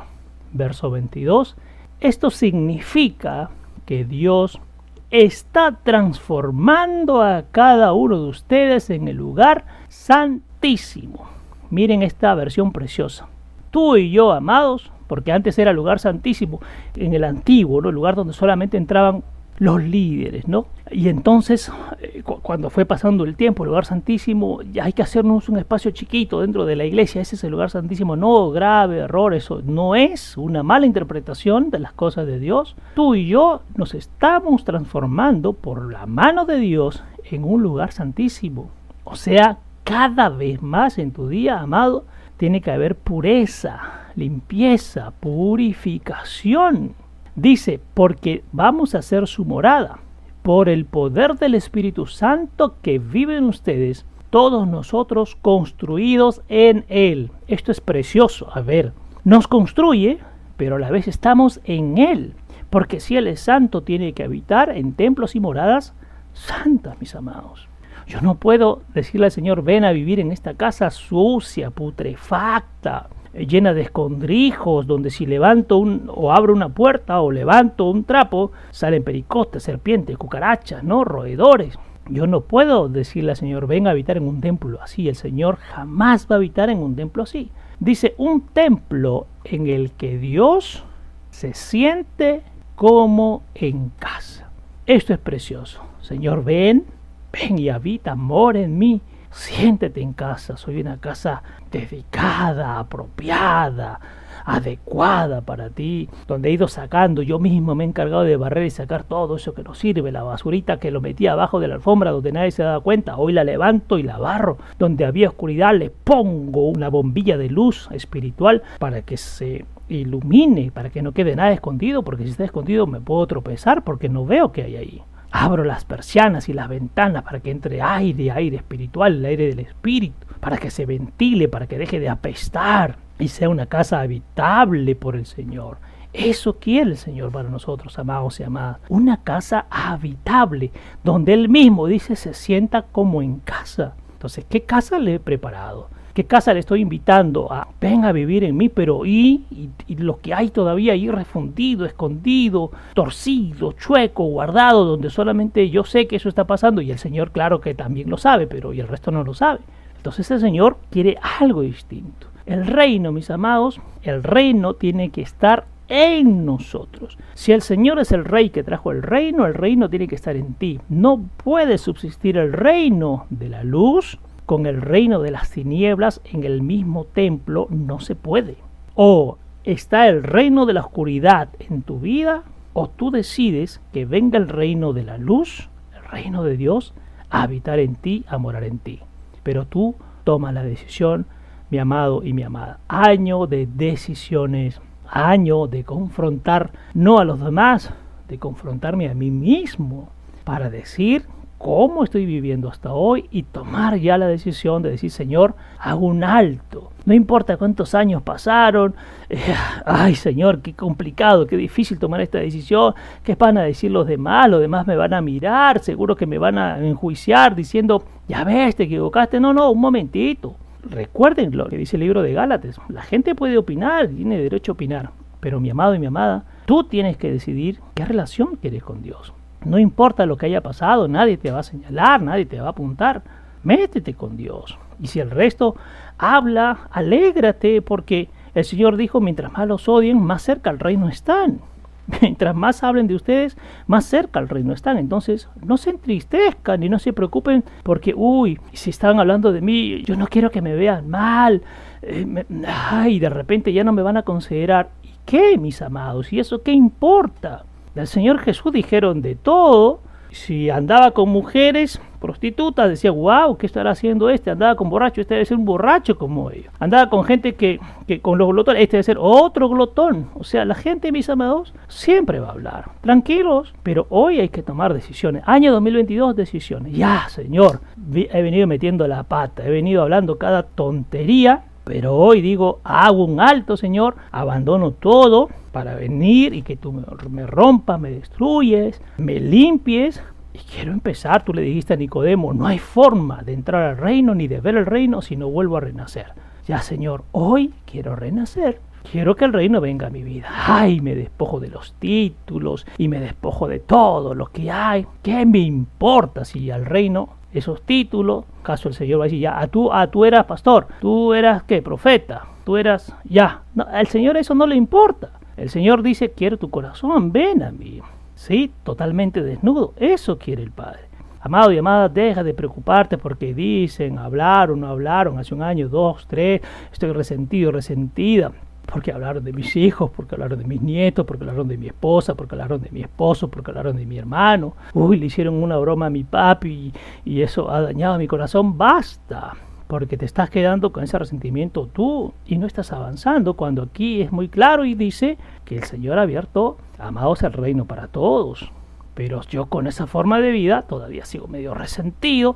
Verso 22, esto significa que Dios está transformando a cada uno de ustedes en el lugar santísimo. Miren esta versión preciosa. Tú y yo, amados, porque antes era lugar santísimo, en el antiguo, ¿no? lugar donde solamente entraban los líderes, ¿no? Y entonces, eh, cuando fue pasando el tiempo, el lugar santísimo, ya hay que hacernos un espacio chiquito dentro de la iglesia, ese es el lugar santísimo, no grave error, eso no es una mala interpretación de las cosas de Dios. Tú y yo nos estamos transformando por la mano de Dios en un lugar santísimo. O sea, cada vez más en tu día, amado, tiene que haber pureza, limpieza, purificación. Dice, porque vamos a ser su morada. Por el poder del Espíritu Santo que vive en ustedes, todos nosotros construidos en Él. Esto es precioso. A ver, nos construye, pero a la vez estamos en Él. Porque si Él es santo, tiene que habitar en templos y moradas santas, mis amados. Yo no puedo decirle al Señor, ven a vivir en esta casa sucia, putrefacta, llena de escondrijos, donde si levanto un, o abro una puerta o levanto un trapo, salen pericotes, serpientes, cucarachas, ¿no? Roedores. Yo no puedo decirle al Señor, ven a habitar en un templo así. El Señor jamás va a habitar en un templo así. Dice, un templo en el que Dios se siente como en casa. Esto es precioso. Señor, ven, ven y habita, amor en mí siéntete en casa, soy una casa dedicada, apropiada, adecuada para ti, donde he ido sacando, yo mismo me he encargado de barrer y sacar todo eso que no sirve, la basurita que lo metía abajo de la alfombra donde nadie se daba cuenta, hoy la levanto y la barro, donde había oscuridad le pongo una bombilla de luz espiritual para que se ilumine, para que no quede nada escondido, porque si está escondido me puedo tropezar porque no veo qué hay ahí. Abro las persianas y las ventanas para que entre aire, aire espiritual, el aire del espíritu, para que se ventile, para que deje de apestar y sea una casa habitable por el Señor. Eso quiere el Señor para nosotros, amados y amadas. Una casa habitable, donde Él mismo dice se sienta como en casa. Entonces, ¿qué casa le he preparado? ¿Qué casa le estoy invitando a? Ven a vivir en mí, pero ¿y? y, lo que hay todavía ahí refundido, escondido, torcido, chueco, guardado, donde solamente yo sé que eso está pasando y el Señor claro que también lo sabe, pero y el resto no lo sabe. Entonces el Señor quiere algo distinto. El reino, mis amados, el reino tiene que estar en nosotros. Si el Señor es el rey que trajo el reino, el reino tiene que estar en ti. No puede subsistir el reino de la luz con el reino de las tinieblas en el mismo templo, no se puede. O está el reino de la oscuridad en tu vida, o tú decides que venga el reino de la luz, el reino de Dios, a habitar en ti, a morar en ti. Pero tú tomas la decisión, mi amado y mi amada. Año de decisiones año de confrontar no a los demás, de confrontarme a mí mismo para decir cómo estoy viviendo hasta hoy y tomar ya la decisión de decir, Señor, hago un alto. No importa cuántos años pasaron, eh, ay Señor, qué complicado, qué difícil tomar esta decisión, qué van a decir los demás, los demás me van a mirar, seguro que me van a enjuiciar diciendo, ya ves, te equivocaste. No, no, un momentito. Recuerden lo que dice el libro de Gálatas. La gente puede opinar, tiene derecho a opinar. Pero mi amado y mi amada, tú tienes que decidir qué relación quieres con Dios. No importa lo que haya pasado, nadie te va a señalar, nadie te va a apuntar. Métete con Dios. Y si el resto habla, alégrate porque el Señor dijo, mientras más los odien, más cerca al reino están. Mientras más hablen de ustedes, más cerca al reino están. Entonces, no se entristezcan y no se preocupen porque, uy, si están hablando de mí, yo no quiero que me vean mal. Eh, ay, de repente ya no me van a considerar. ¿Y qué, mis amados? ¿Y eso qué importa? Del Señor Jesús dijeron de todo. Si andaba con mujeres, prostitutas, decía, wow, ¿qué estará haciendo este? Andaba con borracho, este debe ser un borracho como ellos. Andaba con gente que, que con los glotones, este debe ser otro glotón. O sea, la gente, mis amados, siempre va a hablar. Tranquilos, pero hoy hay que tomar decisiones. Año 2022, decisiones. Ya, Señor, he venido metiendo la pata, he venido hablando cada tontería. Pero hoy digo, hago un alto, Señor, abandono todo para venir y que tú me rompas, me destruyes, me limpies, y quiero empezar, tú le dijiste a Nicodemo, no hay forma de entrar al reino ni de ver el reino si no vuelvo a renacer. Ya Señor, hoy quiero renacer. Quiero que el reino venga a mi vida. Ay, me despojo de los títulos y me despojo de todo lo que hay. ¿Qué me importa si al reino esos títulos, caso el Señor va a decir, ya, a tú, a tú eras pastor, tú eras qué, profeta, tú eras, ya, no, al Señor eso no le importa. El Señor dice, quiero tu corazón, ven a mí. ¿sí? Totalmente desnudo. Eso quiere el Padre. Amado y amada, deja de preocuparte porque dicen, hablaron, no hablaron, hace un año, dos, tres, estoy resentido, resentida. Porque hablaron de mis hijos, porque hablaron de mis nietos, porque hablaron de mi esposa, porque hablaron de mi esposo, porque hablaron de mi hermano. Uy, le hicieron una broma a mi papi y, y eso ha dañado mi corazón. Basta porque te estás quedando con ese resentimiento tú y no estás avanzando cuando aquí es muy claro y dice que el Señor ha abierto, amados, el reino para todos. Pero yo con esa forma de vida todavía sigo medio resentido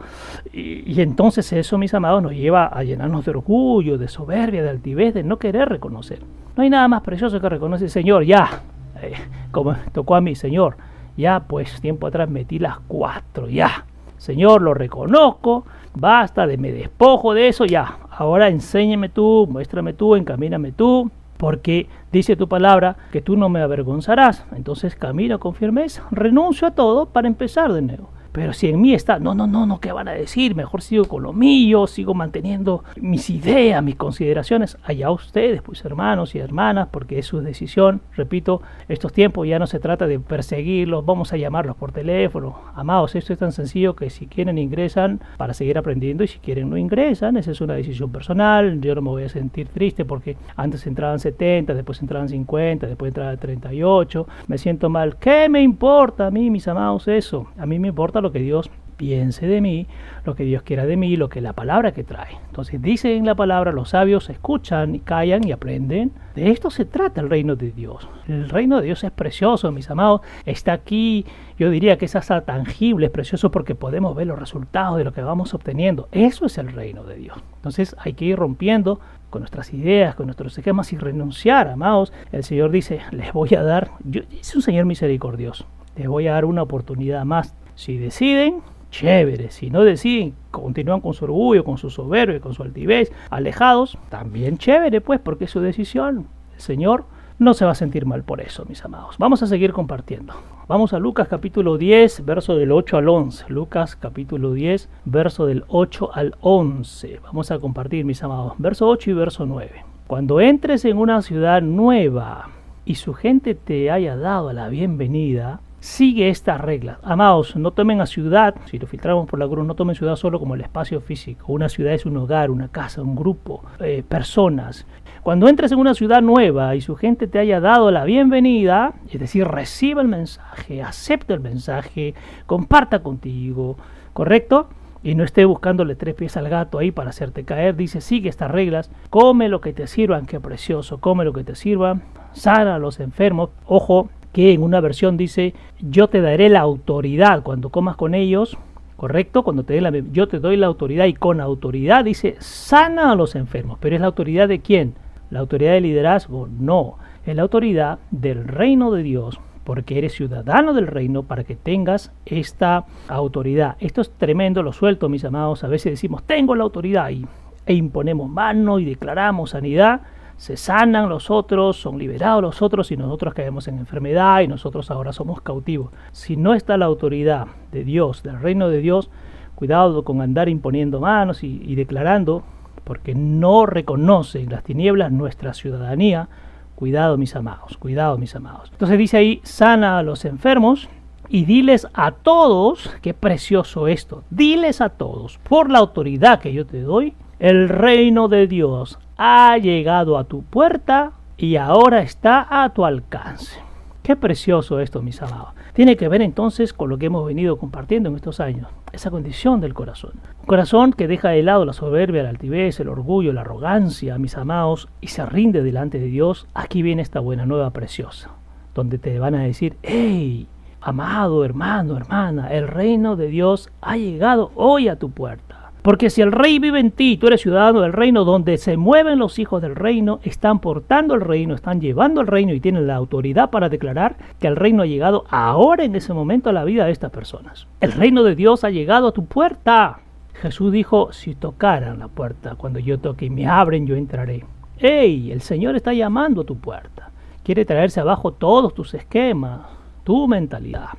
y, entonces eso, mis amados, nos lleva a llenarnos de orgullo, de soberbia, de altivez, de no querer reconocer. No hay nada más precioso que reconocer, Señor, ya, eh, como tocó a mí, Señor, ya pues tiempo atrás metí las cuatro, ya. Señor, lo reconozco, basta de me despojo de eso, ya, ahora enséñame tú, muéstrame tú, encamíname tú, porque dice tu palabra que tú no me avergonzarás. Entonces camino con firmeza, renuncio a todo para empezar de nuevo. Pero si en mí está, no, no, no, no, ¿qué van a decir? Mejor sigo con lo mío, sigo manteniendo mis ideas, mis consideraciones. Allá ustedes, pues hermanos y hermanas, porque es su decisión. Repito, estos tiempos ya no se trata de perseguirlos, vamos a llamarlos por teléfono. Amados, esto es tan sencillo que si quieren ingresan para seguir aprendiendo y si quieren no ingresan, esa es una decisión personal. Yo no me voy a sentir triste porque antes entraban 70, después entraban 50, después entraban 38. Me siento mal. ¿Qué me importa a mí, mis amados, eso? A mí me importa lo que Dios piense de mí, lo que Dios quiera de mí, lo que la palabra que trae. Entonces dice en la palabra, los sabios escuchan y callan y aprenden. De esto se trata el reino de Dios. El reino de Dios es precioso, mis amados. Está aquí, yo diría que es hasta tangible, es precioso porque podemos ver los resultados de lo que vamos obteniendo. Eso es el reino de Dios. Entonces hay que ir rompiendo con nuestras ideas, con nuestros esquemas y renunciar, amados. El Señor dice, les voy a dar, yo, es un Señor misericordioso, les voy a dar una oportunidad más. Si deciden, chévere. Si no deciden, continúan con su orgullo, con su soberbia, con su altivez, alejados, también chévere, pues, porque es su decisión. El Señor no se va a sentir mal por eso, mis amados. Vamos a seguir compartiendo. Vamos a Lucas capítulo 10, verso del 8 al 11. Lucas capítulo 10, verso del 8 al 11. Vamos a compartir, mis amados. Verso 8 y verso 9. Cuando entres en una ciudad nueva y su gente te haya dado la bienvenida, sigue estas reglas. Amados, no tomen a ciudad, si lo filtramos por la cruz, no tomen ciudad solo como el espacio físico. Una ciudad es un hogar, una casa, un grupo, eh, personas. Cuando entres en una ciudad nueva y su gente te haya dado la bienvenida, es decir, reciba el mensaje, acepta el mensaje, comparta contigo, ¿correcto? Y no esté buscándole tres pies al gato ahí para hacerte caer. Dice, sigue estas reglas, come lo que te sirvan, qué precioso, come lo que te sirva, sana a los enfermos. Ojo, que en una versión dice, yo te daré la autoridad cuando comas con ellos, ¿correcto? Cuando te la, yo te doy la autoridad y con autoridad dice, sana a los enfermos, pero es la autoridad de quién? La autoridad de liderazgo, no, es la autoridad del reino de Dios, porque eres ciudadano del reino para que tengas esta autoridad. Esto es tremendo, lo suelto mis amados, a veces decimos, tengo la autoridad y, e imponemos mano y declaramos sanidad se sanan los otros, son liberados los otros y nosotros caemos en enfermedad y nosotros ahora somos cautivos. Si no está la autoridad de Dios, del reino de Dios, cuidado con andar imponiendo manos y, declarando, porque no reconoce en las tinieblas nuestra ciudadanía. Cuidado mis amados, cuidado mis amados. Entonces dice ahí, sana a los enfermos, y diles a todos, qué precioso esto, diles a todos, por la autoridad que yo te doy, el reino de Dios ha llegado a tu puerta y ahora está a tu alcance. Qué precioso esto, mis amados. Tiene que ver entonces con lo que hemos venido compartiendo en estos años, esa condición del corazón. Un corazón que deja de lado la soberbia, la altivez, el orgullo, la arrogancia, mis amados, y se rinde delante de Dios. Aquí viene esta buena nueva preciosa, donde te van a decir, hey, amado hermano, hermana, el reino de Dios ha llegado hoy a tu puerta. Porque si el rey vive en ti, tú eres ciudadano del reino, donde se mueven los hijos del reino, están portando el reino, están llevando el reino y tienen la autoridad para declarar que el reino ha llegado ahora en ese momento a la vida de estas personas. El reino de Dios ha llegado a tu puerta. Jesús dijo, si tocaran la puerta, cuando yo toque y me abren, yo entraré. ¡Ey! El Señor está llamando a tu puerta. Quiere traerse abajo todos tus esquemas, tu mentalidad.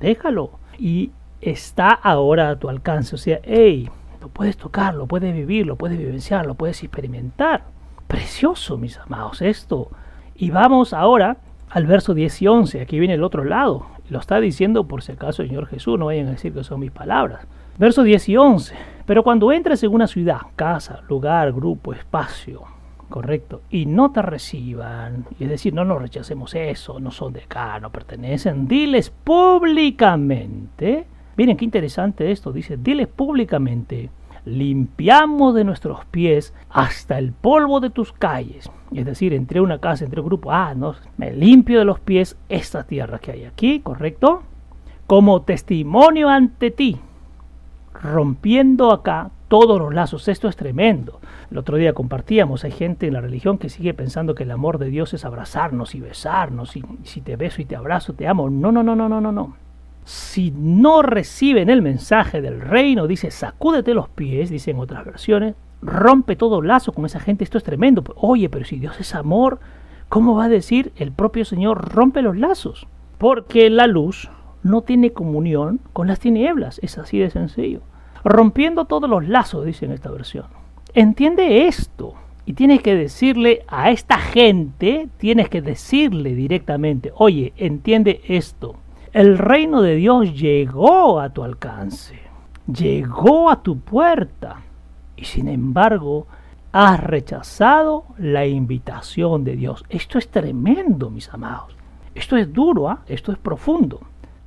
Déjalo. Y está ahora a tu alcance. O sea, ¡ey! Puedes tocar, lo puedes vivir, lo puedes vivenciar, lo puedes experimentar. Precioso, mis amados, esto. Y vamos ahora al verso 10 y 11. Aquí viene el otro lado. Lo está diciendo por si acaso el Señor Jesús, no vayan a decir que son mis palabras. Verso 10 y 11. Pero cuando entres en una ciudad, casa, lugar, grupo, espacio, correcto, y no te reciban, es decir, no nos rechacemos eso, no son de acá, no pertenecen, diles públicamente Miren qué interesante esto. Dice, diles públicamente, limpiamos de nuestros pies hasta el polvo de tus calles. Es decir, entre una casa, entre un grupo, ah, no, me limpio de los pies esta tierra que hay aquí, ¿correcto? Como testimonio ante ti, rompiendo acá todos los lazos. Esto es tremendo. El otro día compartíamos, hay gente en la religión que sigue pensando que el amor de Dios es abrazarnos y besarnos, y si te beso y te abrazo, te amo. No, no, no, no, no, no si no reciben el mensaje del reino, dice, sacúdete los pies, dice en otras versiones, rompe todo lazo con esa gente, esto es tremendo. Oye, pero si Dios es amor, ¿cómo va a decir el propio Señor rompe los lazos? Porque la luz no tiene comunión con las tinieblas, es así de sencillo. Rompiendo todos los lazos, dice en esta versión. Entiende esto. Y tienes que decirle a esta gente, tienes que decirle directamente, oye, entiende esto el reino de Dios llegó a tu alcance, llegó a tu puerta y sin embargo has rechazado la invitación de Dios. Esto es tremendo, mis amados. Esto es duro, ¿ah? esto es profundo.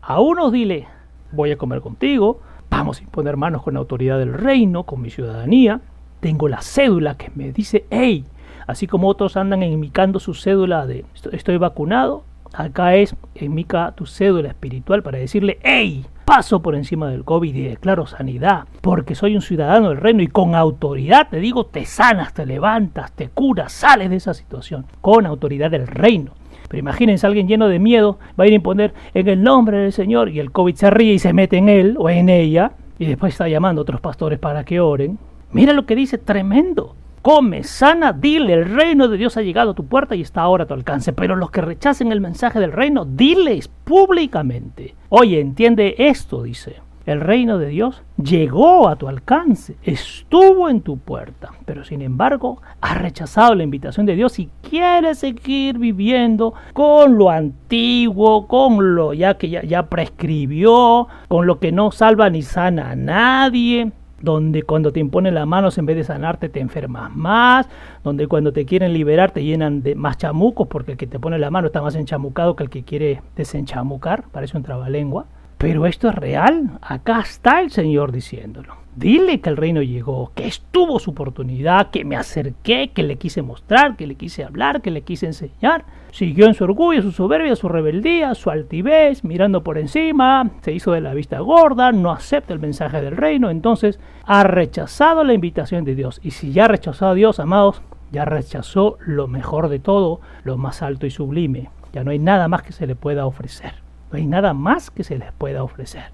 A unos dile, voy a comer contigo, vamos a imponer manos con la autoridad del reino, con mi ciudadanía. Tengo la cédula que me dice, hey, así como otros andan enmicando su cédula de estoy vacunado, Acá es, Mica tu cédula espiritual para decirle, hey, paso por encima del COVID y declaro sanidad, porque soy un ciudadano del reino y con autoridad te digo, te sanas, te levantas, te curas, sales de esa situación, con autoridad del reino. Pero imagínense alguien lleno de miedo, va a ir a imponer en el nombre del Señor y el COVID se ríe y se mete en él o en ella y después está llamando a otros pastores para que oren. Mira lo que dice, tremendo. Come, sana, dile, el reino de Dios ha llegado a tu puerta y está ahora a tu alcance. Pero los que rechacen el mensaje del reino, diles públicamente. Oye, entiende esto, dice. El reino de Dios llegó a tu alcance, estuvo en tu puerta, pero sin embargo has rechazado la invitación de Dios y quieres seguir viviendo con lo antiguo, con lo ya que ya, ya prescribió, con lo que no salva ni sana a nadie donde cuando te imponen las manos en vez de sanarte te enfermas más, donde cuando te quieren liberar te llenan de más chamucos porque el que te pone la mano está más enchamucado que el que quiere desenchamucar, parece un trabalengua. Pero esto es real, acá está el Señor diciéndolo. Dile que el reino llegó, que estuvo su oportunidad, que me acerqué, que le quise mostrar, que le quise hablar, que le quise enseñar. Siguió en su orgullo, su soberbia, su rebeldía, su altivez, mirando por encima, se hizo de la vista gorda, no acepta el mensaje del reino, entonces ha rechazado la invitación de Dios. Y si ya ha rechazado a Dios, amados, ya rechazó lo mejor de todo, lo más alto y sublime. Ya no hay nada más que se le pueda ofrecer. No hay nada más que se les pueda ofrecer.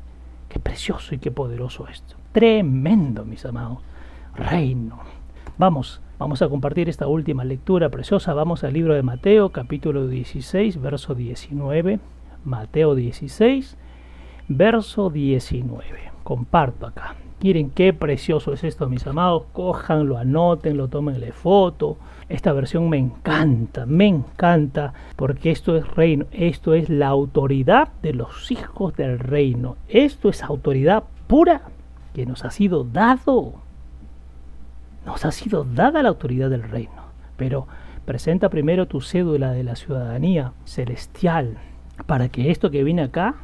Qué precioso y qué poderoso esto. Tremendo, mis amados. Reino. Vamos, vamos a compartir esta última lectura preciosa. Vamos al libro de Mateo, capítulo 16, verso 19. Mateo 16, verso 19. Comparto acá. Miren qué precioso es esto, mis amados. Cójanlo, anótenlo, tómenle foto. Esta versión me encanta, me encanta, porque esto es reino, esto es la autoridad de los hijos del reino. Esto es autoridad pura que nos ha sido dado. Nos ha sido dada la autoridad del reino. Pero presenta primero tu cédula de la ciudadanía celestial para que esto que viene acá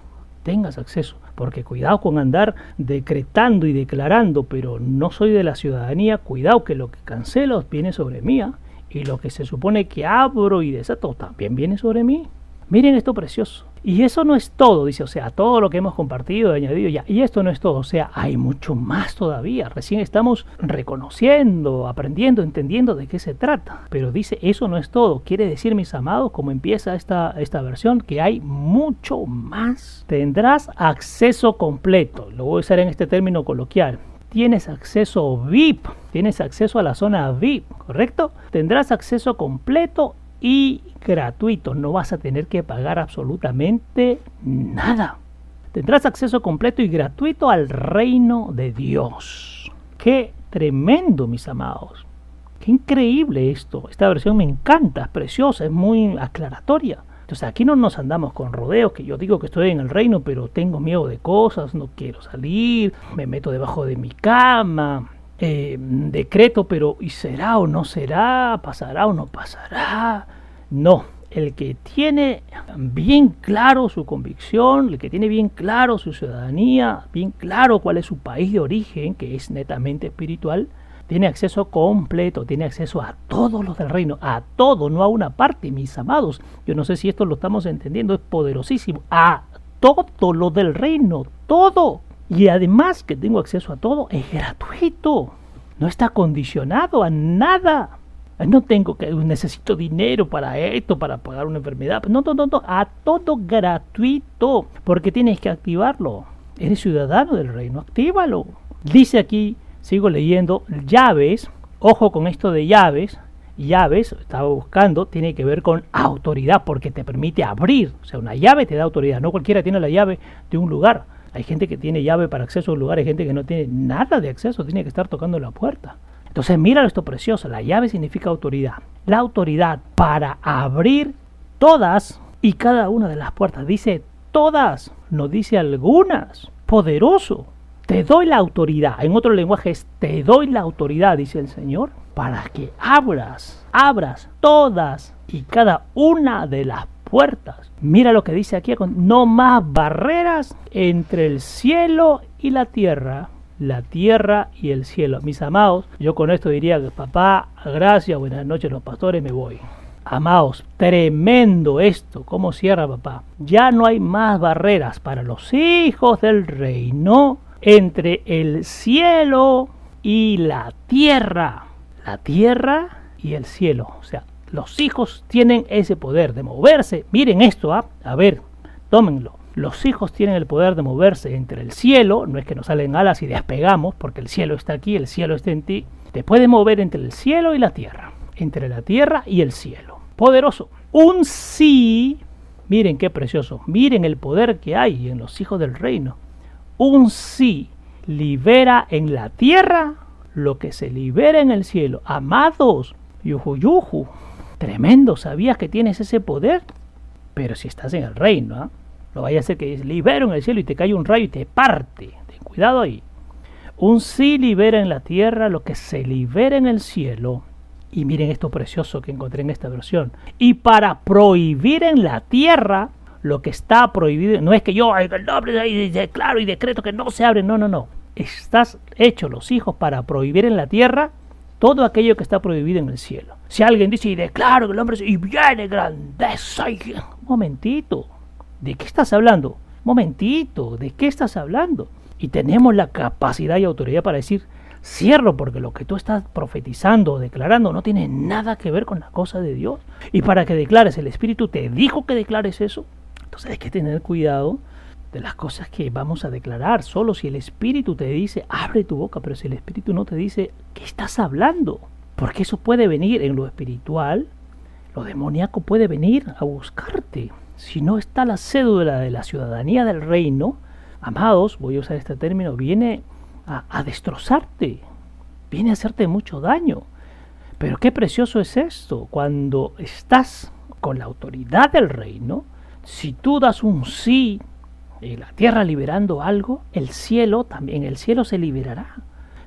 tengas acceso. Porque cuidado con andar decretando y declarando, pero no soy de la ciudadanía, cuidado que lo que cancelo viene sobre mí. ¿ah? Y lo que se supone que abro y desato también viene sobre mí. Miren esto precioso. Y eso no es todo, dice, o sea, todo lo que hemos compartido, añadido ya. Y esto no es todo, o sea, hay mucho más todavía. Recién estamos reconociendo, aprendiendo, entendiendo de qué se trata. Pero dice, eso no es todo. Quiere decir, mis amados, como empieza esta, esta versión, que hay mucho más. Tendrás acceso completo. Lo voy a usar en este término coloquial tienes acceso VIP, tienes acceso a la zona VIP, ¿correcto? Tendrás acceso completo y gratuito, no vas a tener que pagar absolutamente nada. Tendrás acceso completo y gratuito al reino de Dios. Qué tremendo, mis amados. Qué increíble esto. Esta versión me encanta, es preciosa, es muy aclaratoria. Entonces aquí no nos andamos con rodeos, que yo digo que estoy en el reino, pero tengo miedo de cosas, no quiero salir, me meto debajo de mi cama, eh, decreto, pero ¿y será o no será? ¿Pasará o no pasará? No, el que tiene bien claro su convicción, el que tiene bien claro su ciudadanía, bien claro cuál es su país de origen, que es netamente espiritual, tiene acceso completo, tiene acceso a todos los del reino, a todo, no a una parte, mis amados. Yo no sé si esto lo estamos entendiendo, es poderosísimo, a todo lo del reino, todo. Y además que tengo acceso a todo, es gratuito, no está condicionado a nada. No tengo que necesito dinero para esto, para pagar una enfermedad. No, no, no, no, a todo gratuito, porque tienes que activarlo. Eres ciudadano del reino, actívalo. Dice aquí sigo leyendo llaves, ojo con esto de llaves, llaves, estaba buscando, tiene que ver con autoridad porque te permite abrir, o sea, una llave te da autoridad, no cualquiera tiene la llave de un lugar. Hay gente que tiene llave para acceso a un lugar, hay gente que no tiene nada de acceso, tiene que estar tocando la puerta. Entonces, mira esto precioso, la llave significa autoridad. La autoridad para abrir todas y cada una de las puertas. Dice todas, no dice algunas. Poderoso. Te doy la autoridad. En otro lenguaje es te doy la autoridad, dice el Señor, para que abras, abras todas y cada una de las puertas. Mira lo que dice aquí, no más barreras entre el cielo y la tierra, la tierra y el cielo. Mis amados, yo con esto diría que papá, gracias, buenas noches los pastores, me voy. Amados, tremendo esto. ¿Cómo cierra papá? Ya no hay más barreras para los hijos del reino entre el cielo y la tierra. La tierra y el cielo. O sea, los hijos tienen ese poder de moverse. Miren esto, ¿ah? a ver, tómenlo. Los hijos tienen el poder de moverse entre el cielo, no es que nos salen alas y despegamos, porque el cielo está aquí, el cielo está en ti. Te puede mover entre el cielo y la tierra, entre la tierra y el cielo. Poderoso. Un sí, miren qué precioso, miren el poder que hay en los hijos del reino. Un sí libera en la tierra lo que se libera en el cielo. Amados, yuju yuju, tremendo, ¿sabías que tienes ese poder? Pero si estás en el reino, ¿ah? No vaya a ser que libero en el cielo y te cae un rayo y te parte. Ten cuidado ahí. Un sí libera en la tierra lo que se libera en el cielo. Y miren esto precioso que encontré en esta versión. Y para prohibir en la tierra lo que está prohibido. No es que yo el nombre y declaro y decreto que no se abre. No, no, no. Estás hecho los hijos para prohibir en la tierra todo aquello que está prohibido en el cielo. Si alguien dice y declaro que el hombre y viene grandeza. Y... Momentito. ¿De qué estás hablando? Momentito, ¿de qué estás hablando? Y tenemos la capacidad y autoridad para decir, cierro porque lo que tú estás profetizando declarando no tiene nada que ver con la cosa de Dios. Y para que declares, el Espíritu te dijo que declares eso. Entonces hay que tener cuidado de las cosas que vamos a declarar. Solo si el Espíritu te dice, abre tu boca, pero si el Espíritu no te dice, ¿qué estás hablando? Porque eso puede venir en lo espiritual, lo demoníaco puede venir a buscarte si no está la cédula de la ciudadanía del reino, amados, voy a usar este término, viene a, destrozarte, viene a hacerte mucho daño. Pero qué precioso es esto, cuando estás con la autoridad del reino, si tú das un sí en la tierra liberando algo, el cielo también, el cielo se liberará.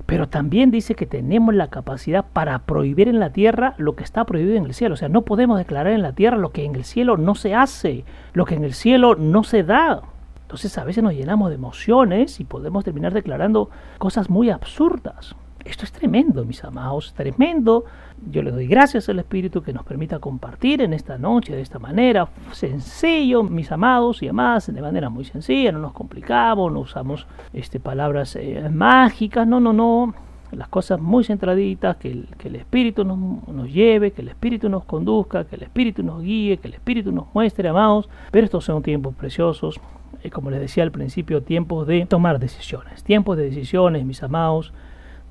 Pero también dice que tenemos la capacidad para prohibir en la tierra lo que está prohibido en el cielo. O sea, no podemos declarar en la tierra lo que en el cielo no se hace, lo que en el cielo no se da. Entonces a veces nos llenamos de emociones y podemos terminar declarando cosas muy absurdas. Esto es tremendo, mis amados, tremendo. Yo le doy gracias al Espíritu que nos permita compartir en esta noche de esta manera, sencillo, mis amados y amadas, de manera muy sencilla, no nos complicamos, no usamos este, palabras eh, mágicas, no, no, no, las cosas muy centraditas, que el, que el Espíritu nos, nos, lleve, que el Espíritu nos conduzca, que el Espíritu nos guíe, que el Espíritu nos muestre, amados, pero estos son tiempos preciosos, eh, como les decía al principio, tiempos de tomar decisiones, tiempos de decisiones, mis amados,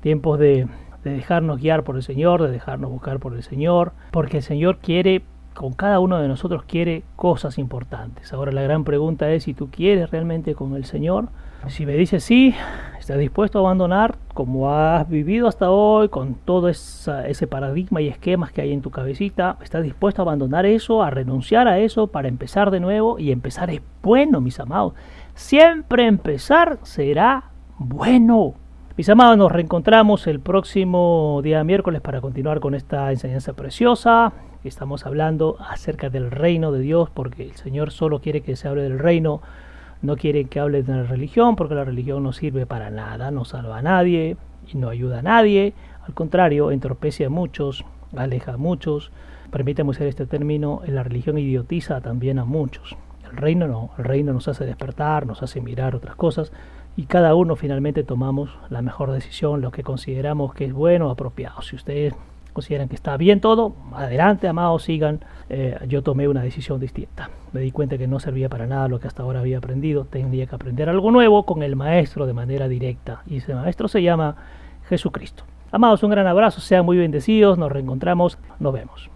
tiempos de, dejarnos guiar por el Señor, de dejarnos buscar por el Señor, porque el Señor quiere, con cada uno de nosotros quiere cosas importantes. Ahora la gran pregunta es si tú quieres realmente con el Señor. Si me dices sí, estás dispuesto a abandonar como has vivido hasta hoy, con todo ese paradigma y esquemas que hay en tu cabecita, estás dispuesto a abandonar eso, a renunciar a eso para empezar de nuevo y empezar es bueno, mis amados. Siempre empezar será bueno. Mis amados, nos reencontramos el próximo día miércoles para continuar con esta enseñanza preciosa. Estamos hablando acerca del reino de Dios porque el Señor solo quiere que se hable del reino, no quiere que hable de la religión porque la religión no sirve para nada, no salva a nadie y no ayuda a nadie. Al contrario, entorpece a muchos, aleja a muchos. Permítame usar este término, la religión idiotiza también a muchos. El reino no, el reino nos hace despertar, nos hace mirar otras cosas y cada uno finalmente tomamos la mejor decisión, lo que consideramos que es bueno apropiado. Si ustedes consideran que está bien todo, adelante, amados, sigan. Eh, yo tomé una decisión distinta. Me di cuenta que no servía para nada lo que hasta ahora había aprendido. Tendría que aprender algo nuevo con el maestro de manera directa. Y ese maestro se llama Jesucristo. Amados, un gran abrazo, sean muy bendecidos, nos reencontramos, nos vemos.